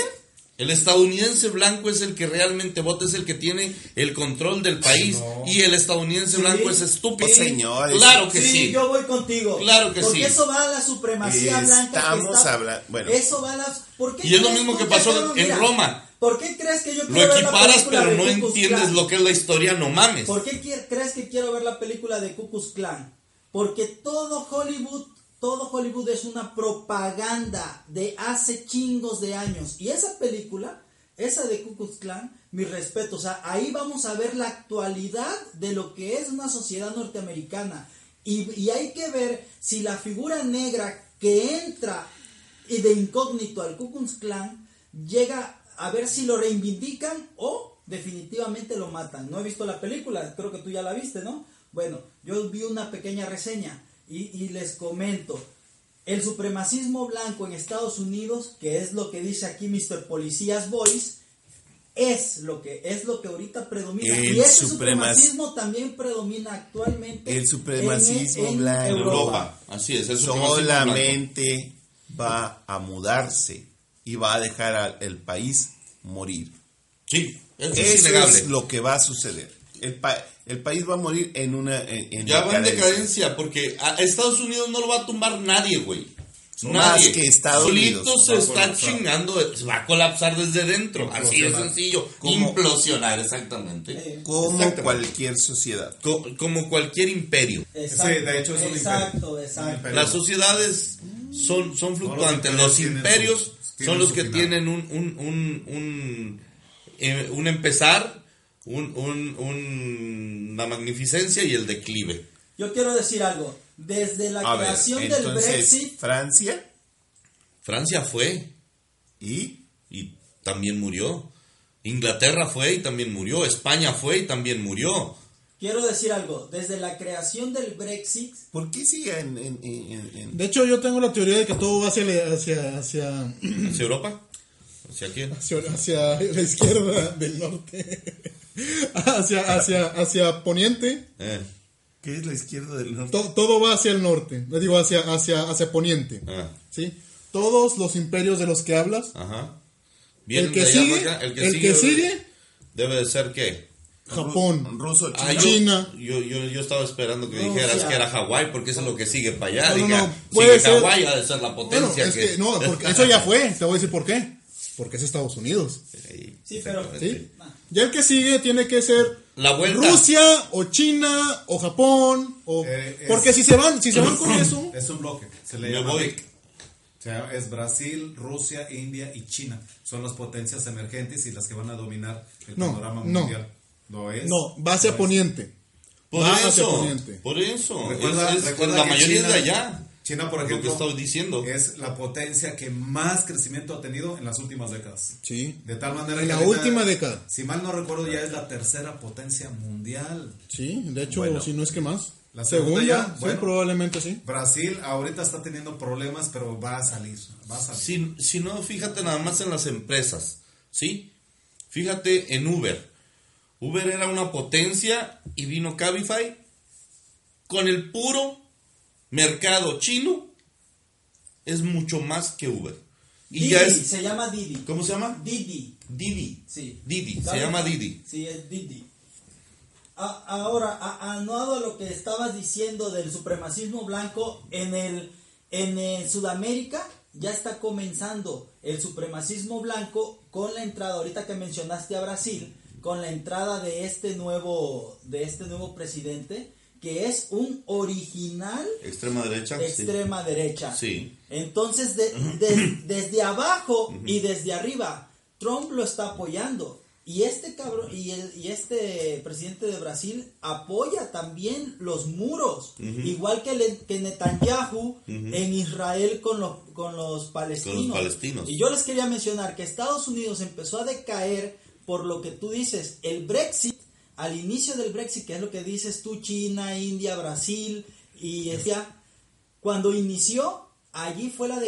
El estadounidense blanco es el que realmente vota, es el que tiene el control del país. Y el estadounidense Sí. blanco es estúpido. Pues, señores. Claro que sí, sí. yo voy contigo. Claro que porque sí. eso va a la supremacía blanca. Estamos está- habla- bueno. Eso va a la. ¿por qué Y es lo mismo que pasó en Roma. ¿Por qué crees que yo Lo quiero ver la película pero de no Klux entiendes Klan? lo que es la historia, no mames. ¿Por qué crees que quiero ver la película de Ku Klux Klan? Porque todo Hollywood, todo Hollywood es una propaganda de hace chingos de años. Y esa película, esa de Ku Klux Klan, mi respeto, o sea, ahí vamos a ver la actualidad de lo que es una sociedad norteamericana. Y, y hay que ver si la figura negra que entra y de incógnito al Ku Klux Klan llega a ver si lo reivindican o definitivamente lo matan. No he visto la película, creo que tú ya la viste, ¿no? Bueno, yo vi una pequeña reseña y, y les comento. El supremacismo blanco en Estados Unidos, que es lo que dice aquí Mr. Policías Boys, es lo que es lo que ahorita predomina. El y ese supremacismo también predomina actualmente El supremacismo en- en blanco. En Europa. Europa. Así es. el blanco. solamente va a mudarse y va a dejar al el país morir. Sí, eso es Eso innegable. es lo que va a suceder. El, pa- el país va a morir en una en, en Ya va en decadencia. porque a Estados Unidos no lo va a tumbar nadie, güey. Más Nadie. que Estados Solito Unidos. se está colapsar. chingando, se va a colapsar desde dentro. Así de sencillo. Como- Implosionar, exactamente. Eh, Como Exactamente. cualquier sociedad. Co- como cualquier imperio. Exacto, Sí, de hecho es un exacto, imperio. exacto. Las sociedades son, son fluctuantes. imperios Los imperios son los que final. tienen un, un, un, un, eh, un empezar, un, un- un- una magnificencia y el declive. Yo quiero decir algo. Desde la A ver, creación del Brexit, Francia Francia fue y y también murió. Inglaterra fue y también murió. España fue y también murió. Quiero decir algo. Desde la creación del Brexit, ¿por qué sigue en, en- en- en- De hecho, yo tengo la teoría de que todo va hacia, hacia, hacia, ¿Hacia Europa? ¿Hacia quién? hacia, hacia la izquierda del norte. hacia, hacia, hacia poniente. Eh, qué es la izquierda del norte? To- todo va hacia el norte. Le digo, hacia, hacia, hacia poniente. ah, ¿Sí? Todos los imperios de los que hablas. ajá. El Vienen que sigue, para acá. el que sigue, debe de ser qué? Japón. ruso Ah, yo, China. Yo, yo, yo estaba esperando que Rusia. dijeras que era Hawái, porque eso es lo que sigue para allá. No, no, no, puede ser- Hawái, ha de ser la Bueno, potencia es que... que no, porque eso ya fue. Te voy a decir por qué. Porque es Estados Unidos. Sí, Sí, pero-. ¿Sí? Ya el que sigue tiene que ser La vuelta. Rusia o China o Japón o Eh, es- porque si se van si se van con eso Es un bloque. Se le llama. O sea, es Brasil, Rusia, India y China. Son las potencias emergentes y las que van a dominar el No, panorama no. mundial. ¿Lo es? no va hacia ¿Lo es? poniente Por va hacia eso, poniente por eso. Recuerda- Es- es- recuerda la que mayoría China- es de allá. China, por Lo que ejemplo, estoy diciendo. es la potencia que más crecimiento ha tenido en las últimas décadas. Sí. De tal manera En que la ahorita, última década. Si mal no recuerdo, ya es la tercera potencia mundial. Sí, de hecho, Bueno. si no es que más. La segunda segunda, ya, sí, bueno. probablemente sí. Brasil ahorita está teniendo problemas, pero va a salir. Va a salir. Si, si no, fíjate nada más en las empresas, ¿sí? Fíjate en Uber. Uber era una potencia y vino Cabify con el puro mercado chino. Es mucho más que Uber. Y Didi, ya es... se llama Didi. ¿Cómo se llama? Didi. Didi. Sí. Didi, se llama Didi. Sí, es Didi. A- ahora, anuado a lo que estabas diciendo del supremacismo blanco, en el en eh, Sudamérica ya está comenzando el supremacismo blanco con la entrada, ahorita que mencionaste a Brasil, con la entrada de este nuevo de este nuevo presidente que es un original Extrema derecha. sí. extrema derecha. Sí. Entonces, de- de- desde abajo y desde arriba, Trump lo está apoyando. Y este cabrón, y, el- y este presidente de Brasil apoya también los muros, igual que, le- que Netanyahu en Israel con los, con los palestinos. palestinos. Y yo les quería mencionar que Estados Unidos empezó a decaer por lo que tú dices, el Brexit, al inicio del Brexit, que es lo que dices tú, China, India, Brasil y Asia, cuando inició, allí fue, la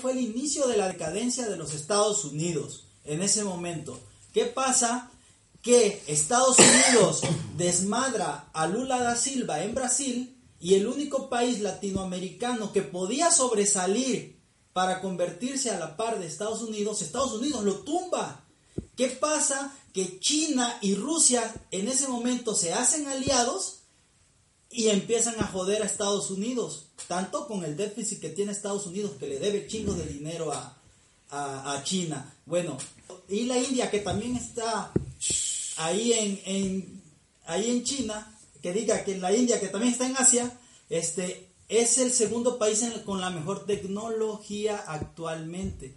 fue el inicio de la decadencia de los Estados Unidos, en ese momento. ¿Qué pasa? Que Estados Unidos desmadra a Lula da Silva en Brasil y el único país latinoamericano que podía sobresalir para convertirse a la par de Estados Unidos, Estados Unidos lo tumba. ¿Qué pasa? Que China y Rusia en ese momento se hacen aliados y empiezan a joder a Estados Unidos, tanto con el déficit que tiene Estados Unidos, que le debe chingos de dinero a, a, a China. Bueno, y la India, que también está ahí en, en- ahí en China, que diga que la India, que también está en Asia, este, es el segundo país en- con la mejor tecnología actualmente.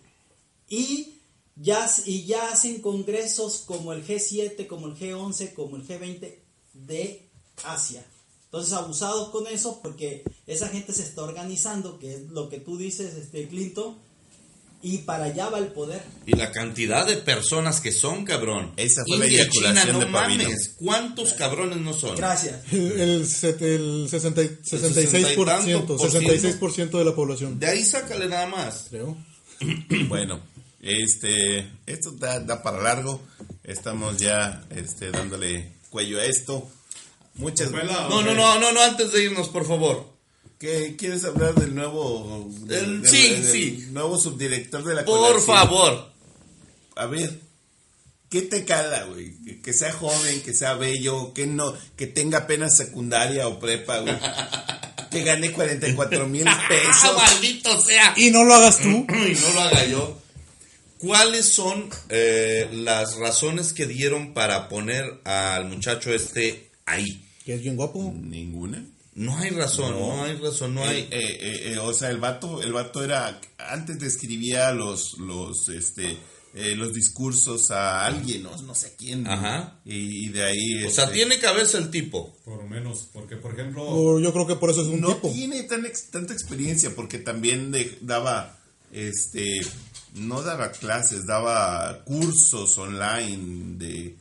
Y ya, y ya hacen congresos como el G7, como el G11, como el G20 de Asia. Entonces, abusados con eso, porque esa gente se está organizando, que es lo que tú dices, este Clinton, y para allá va el poder. Y la cantidad de personas que son, cabrón. Esa fue la India, eyaculación China, no de mames. ¿Cuántos cabrones no son? Gracias. El, el, set- el 60 y- sesenta y tanto 66%, por ciento. 66% de la población, De ahí sácale nada más. creo. Bueno, este, esto da, da para largo. Estamos ya este, dándole cuello a esto. Muchas Escuela, No, no, no, no, no, antes de irnos, por favor. ¿Qué, ¿Quieres hablar del nuevo El- del- sí, del sí. nuevo subdirector de la Por colección? favor. A ver, ¿qué te cala, güey? Que, que sea joven, que sea bello, que no, que tenga apenas secundaria o prepa, güey. que gane 44 mil ¡Ah, pesos. maldito sea! Y no lo hagas tú. y no lo haga yo. ¿Cuáles son eh, las razones que dieron para poner al muchacho este ahí? Que es bien guapo. Ninguna. No hay razón, no, hay razón, no Eh, hay... eh, eh, eh, o sea, el vato, el vato era, antes le escribía los, los, este, eh, los discursos a alguien, no, no sé quién. Ajá. Y, y de ahí. O sea, este, tiene cabeza el tipo. Por lo menos, porque por ejemplo, yo creo que por eso es un no tipo. tiene tan ex- tanta experiencia porque también de- daba, este, no daba clases, daba cursos online de,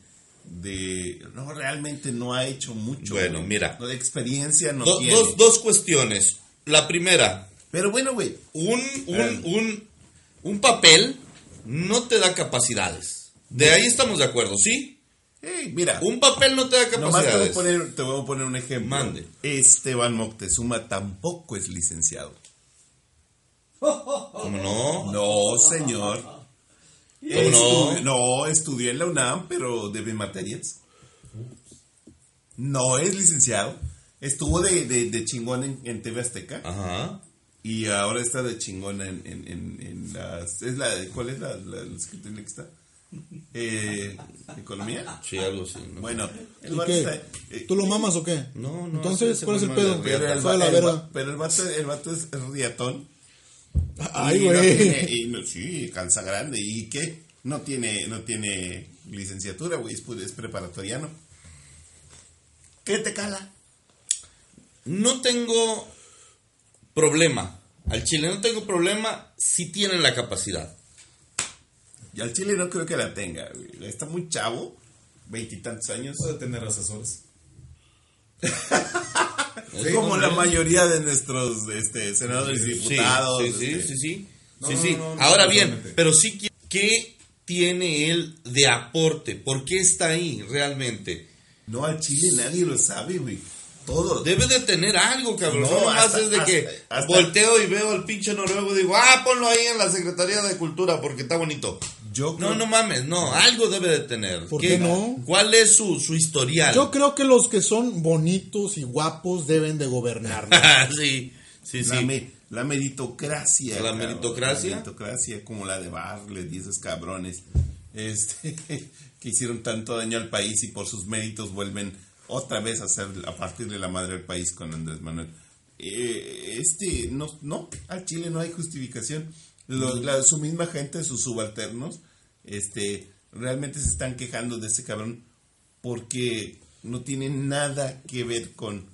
de, no, realmente no ha hecho mucho. Bueno, güey. mira. No, de experiencia no Do- tiene. dos, dos cuestiones. La primera, Pero bueno, güey, un, un, Eh. un, un papel no te da capacidades. De ahí estamos de acuerdo, ¿sí? hey, mira. Un papel no te da Nomás te voy, a capacidades. poner, te voy a poner un ejemplo. Mande. Esteban Moctezuma tampoco es licenciado. ¿Cómo no? No, señor. ¿Cómo Estu- no? no, estudió en la UNAM, pero debe materias. No es licenciado. Estuvo de, de, de chingón en, en TV Azteca. Ajá. Y ahora está de chingón en, en, en, en las... Es la, ¿Cuál es la, la, la que tiene que estar? Eh, ¿Economía? Sí, algo así. ¿no? Bueno, el ¿Y vato está... eh, ¿Tú lo mamas o qué? No, no, Entonces, ¿cuál es el pedo? de Pero el, el el vato, el vato es riatón. Ay, no güey. tiene- no- sí, cansa grande. ¿Y qué? No tiene, no tiene licenciatura, güey. Es, preparatoriano. ¿Qué te cala? No tengo problema. Al Chile no tengo problema si tienen la capacidad. Y al Chile no creo que la tenga, güey. Está muy chavo, veintitantos años. Puede tener asesores. Como la mayoría de nuestros este, senadores y diputados. Sí, sí, este. sí, sí. No, Sí, no, sí. no, no, Ahora bien, pero sí, ¿qué tiene él de aporte? ¿Por qué está ahí realmente? No, al Chile nadie lo sabe, güey. Todos. Debe de tener algo, cabrón. No, No, nomás hasta- es de que hasta- volteo y veo al pinche noruego y digo, ah, ponlo ahí en la Secretaría de Cultura porque está bonito. Yo No, creo- no mames, no, algo debe de tener. ¿Por qué no? ¿Cuál es su, su historial? Yo creo que los que son bonitos y guapos deben de gobernar. sí, sí, La, sí. me- la meritocracia. ¿La cabrón, meritocracia? La meritocracia, como la de Bartlett y esos cabrones este, que hicieron tanto daño al país y por sus méritos vuelven otra vez a ser a partir de la madre del país con Andrés Manuel. Eh, este, no, no, al Chile no hay justificación. Los- la- su misma gente, sus subalternos, este, realmente se están quejando de ese cabrón porque no tiene nada que ver con,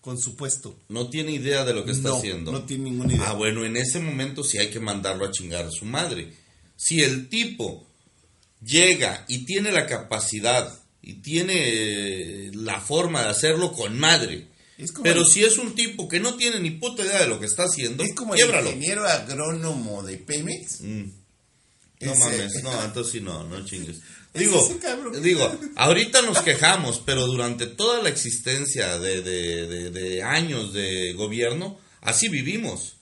con su puesto. No tiene idea de lo que está No, haciendo. no tiene ninguna idea. Ah, bueno, en ese momento sí hay que mandarlo a chingar a su madre. Si el tipo llega y tiene la capacidad y tiene eh, la forma de hacerlo con madre, pero el- si es un tipo que no tiene ni puta idea de lo que está haciendo, Es como el quiebralo. ingeniero agrónomo de Pemex. Mm. No Ese- mames, no, entonces sí, no, no chingues. Digo, digo, ahorita nos quejamos, pero durante toda la existencia de, de- de- de años de gobierno, así vivimos.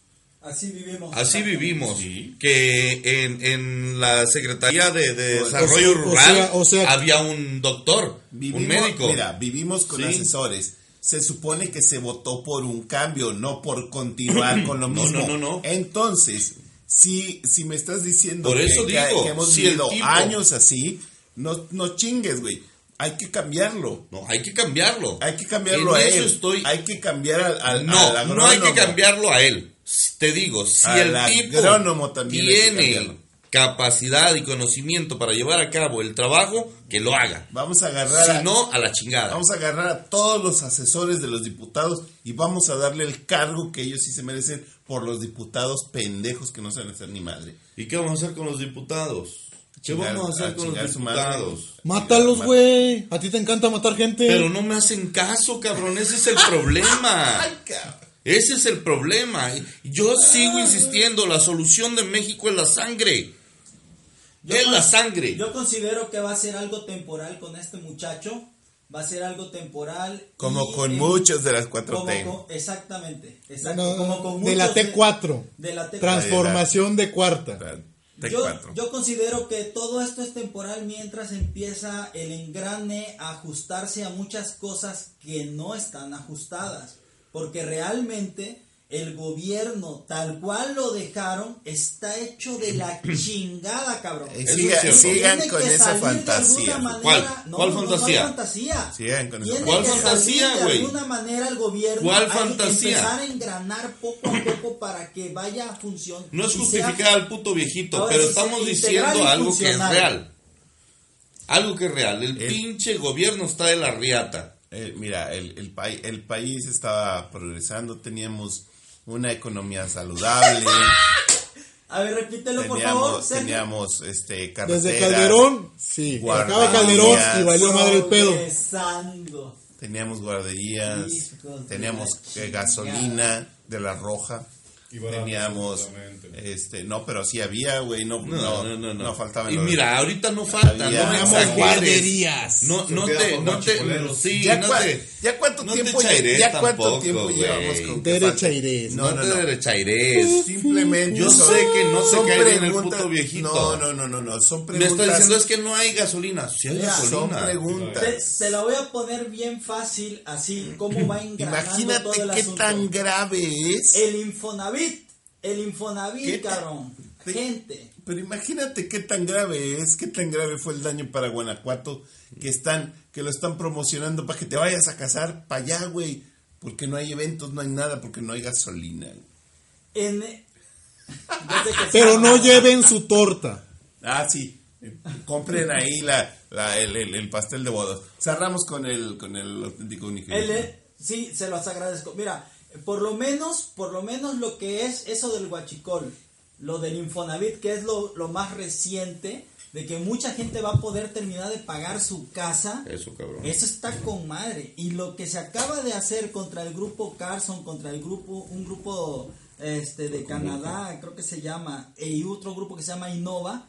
Así vivimos. Así vivimos. Que en, en la Secretaría de, Desarrollo o sea- Rural o sea- había un doctor, Vivimos, un médico. Mira, vivimos con Sí. asesores. Se supone que se votó por un cambio, no por continuar con lo mismo. no, no, no. Entonces, si, si me estás diciendo Por que, eso que- digo, que hemos si vivido tipo- años así, no, no chingues, güey. Hay que cambiarlo. No, hay que cambiarlo. Hay que cambiarlo En a eso él. Hay... Hay que cambiar al, al, No, al no hay que cambiarlo a él. Te digo, si Al el tipo tiene capacidad y conocimiento para llevar a cabo el trabajo, que lo haga. Vamos a agarrar a- no, a la chingada. Vamos a agarrar a todos los asesores de los diputados y vamos a darle el cargo que ellos sí se merecen por los diputados pendejos que no saben hacer ni madre. ¿Y qué vamos a hacer con los diputados? ¿Qué Chingar- vamos a hacer a con los diputados? Mátalos, güey. A ti te encanta matar gente. Pero no me hacen caso, cabrón. Ese es el problema. Ese es el problema. Yo sigo insistiendo, la solución de México es la sangre. Yo es la sangre. Yo considero que va a ser algo temporal con este muchacho. Va a ser algo temporal. Como y, con eh, muchos de las como 4T. con- exactamente. exacto, No, como con de la muchos T4. De, la T4. Transformación de cuarta. Yo, T4. yo considero que todo esto es temporal mientras empieza el engrane a ajustarse a muchas cosas que no están ajustadas. Porque realmente el gobierno, tal cual lo dejaron, está hecho de la chingada, cabrón. Eh, sigan Tiene con que esa de fantasía. manera- ¿Cuál? No, ¿Cuál no, no, fantasía? fantasía? Sigan con esa Tiene ¿Cuál fantasía, de güey? alguna manera el gobierno ¿Cuál fantasía? empezar a engranar poco a poco para que vaya a función. No es sea- justificar al puto viejito, Ahora pero estamos diciendo algo que es real. Algo que es real. El, El- pinche gobierno está de la riata. Eh, mira, el, el, pai- el país estaba progresando, teníamos una economía saludable, A ver, repítelo por favor. teníamos, Sergio. teníamos este, carreteras, Desde Calderón, sí. Acaba Calderón y valió madre el pedo. Progresando. teníamos guarderías, teníamos gasolina de la roja, barato, teníamos, este, no, pero sí había, güey, no, No, no, no, no. no. no faltaba. y mira, ahorita no falta. Había- no Teníamos exageres. guarderías. No, no te, no te, sí, ya, no cua- te, ya cuánto no te tiempo, chaires ya cuánto tampoco, tiempo güey. llevamos con que Derecha falta- irés. No, no, no, te no. derechairés. Simplemente. Yo son- sé que no te son cae bien el puto viejito. No, no, no, no, no. Son Me preguntas. está diciendo es que no hay gasolina. Sí hay Mira, son gasolina. preguntas. Te, te la voy a poner bien fácil, así como va engranando Imagínate todo el qué asunto. tan grave es. El Infonavit, el Infonavit, ¿Qué ta- cabrón. Gente. Pero imagínate qué tan grave es, qué tan grave fue el daño para Guanajuato que están, que lo están promocionando para que te vayas a casar para allá, güey. Porque no hay eventos, no hay nada, porque no hay gasolina. En, que Pero no lleven su torta. Ah, sí. Compren ahí la, la- el, el- el pastel de bodas. Cerramos con el, con el auténtico. Él, eh, sí, se los agradezco. Mira, por lo menos, por lo menos lo que es eso del guachicol, lo del Infonavit, que es lo, lo más reciente, de que mucha gente va a poder terminar de pagar su casa. Eso, cabrón. Eso está con madre. Y lo que se acaba de hacer contra el grupo Carson, contra el grupo, un grupo este de Canadá, creo que se llama, y otro grupo que se llama Innova,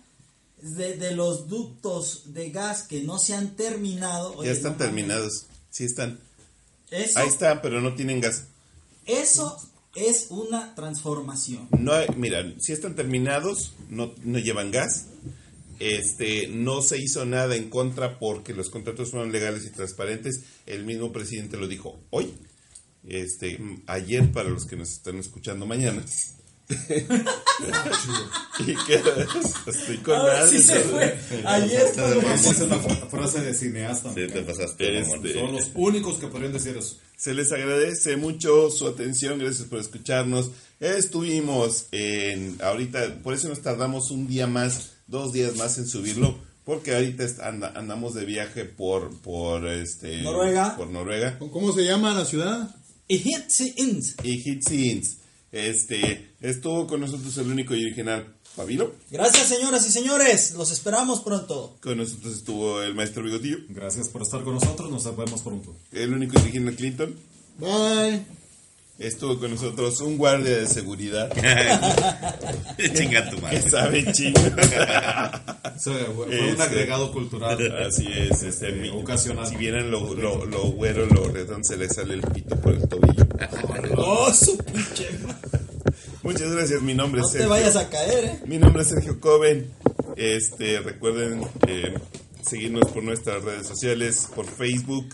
de, de los ductos de gas que no se han terminado. Oye, Ya están no terminados. Sí están. Eso, Ahí está, pero no tienen gas. Eso es una transformación. No hay- mira, si están terminados, no, no llevan gas. Este, no se hizo nada en contra porque los contratos fueron legales y transparentes. El mismo presidente lo dijo hoy. Este, ayer para los que nos están escuchando mañana. Y que estoy con Ah, sí se fue. Ayer es una fra- frase de cineasta. Sí, te pasaste. Este, Son los únicos que podrían decir eso. Se les agradece mucho su atención, gracias por escucharnos. Estuvimos en, ahorita, por eso nos tardamos un día más, dos días más en subirlo, porque ahorita anda- andamos de viaje por, por este, Noruega. por Noruega ¿Cómo se llama la ciudad? Y ins. Este, estuvo con nosotros el único y original Fabilo, Gracias, señoras y señores. Los esperamos pronto. con nosotros estuvo el maestro Bigotillo, Gracias por estar con nosotros. Nos vemos pronto. el único y original Clinton, Bye. Estuvo con nosotros un guardia de seguridad Chinga tu que madre. sabe chingo. Fue un Este- agregado cultural. Así es, este, mi- ocasional. Si vieran lo, lo, lo güero, lo redón, se le sale el pito por el tobillo. Oh, su pinche. Muchas gracias, mi nombre No es te Sergio. vayas a caer, eh. Mi nombre es Sergio Coven. Este, recuerden eh, seguirnos por nuestras redes sociales, por Facebook,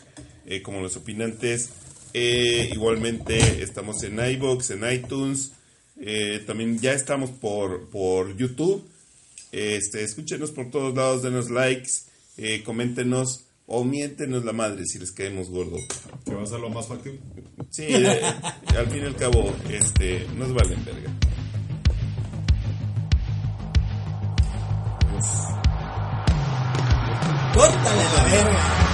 eh, como los opinantes. Eh, igualmente estamos en iBox, en iTunes. Eh, también ya estamos por, por YouTube. Este, escúchenos por todos lados, denos likes, eh, coméntenos o miéntenos la madre si les caemos gordo. Que va a ser lo más factible. Sí, al fin y al cabo, este, nos valen verga. Córtale la verga.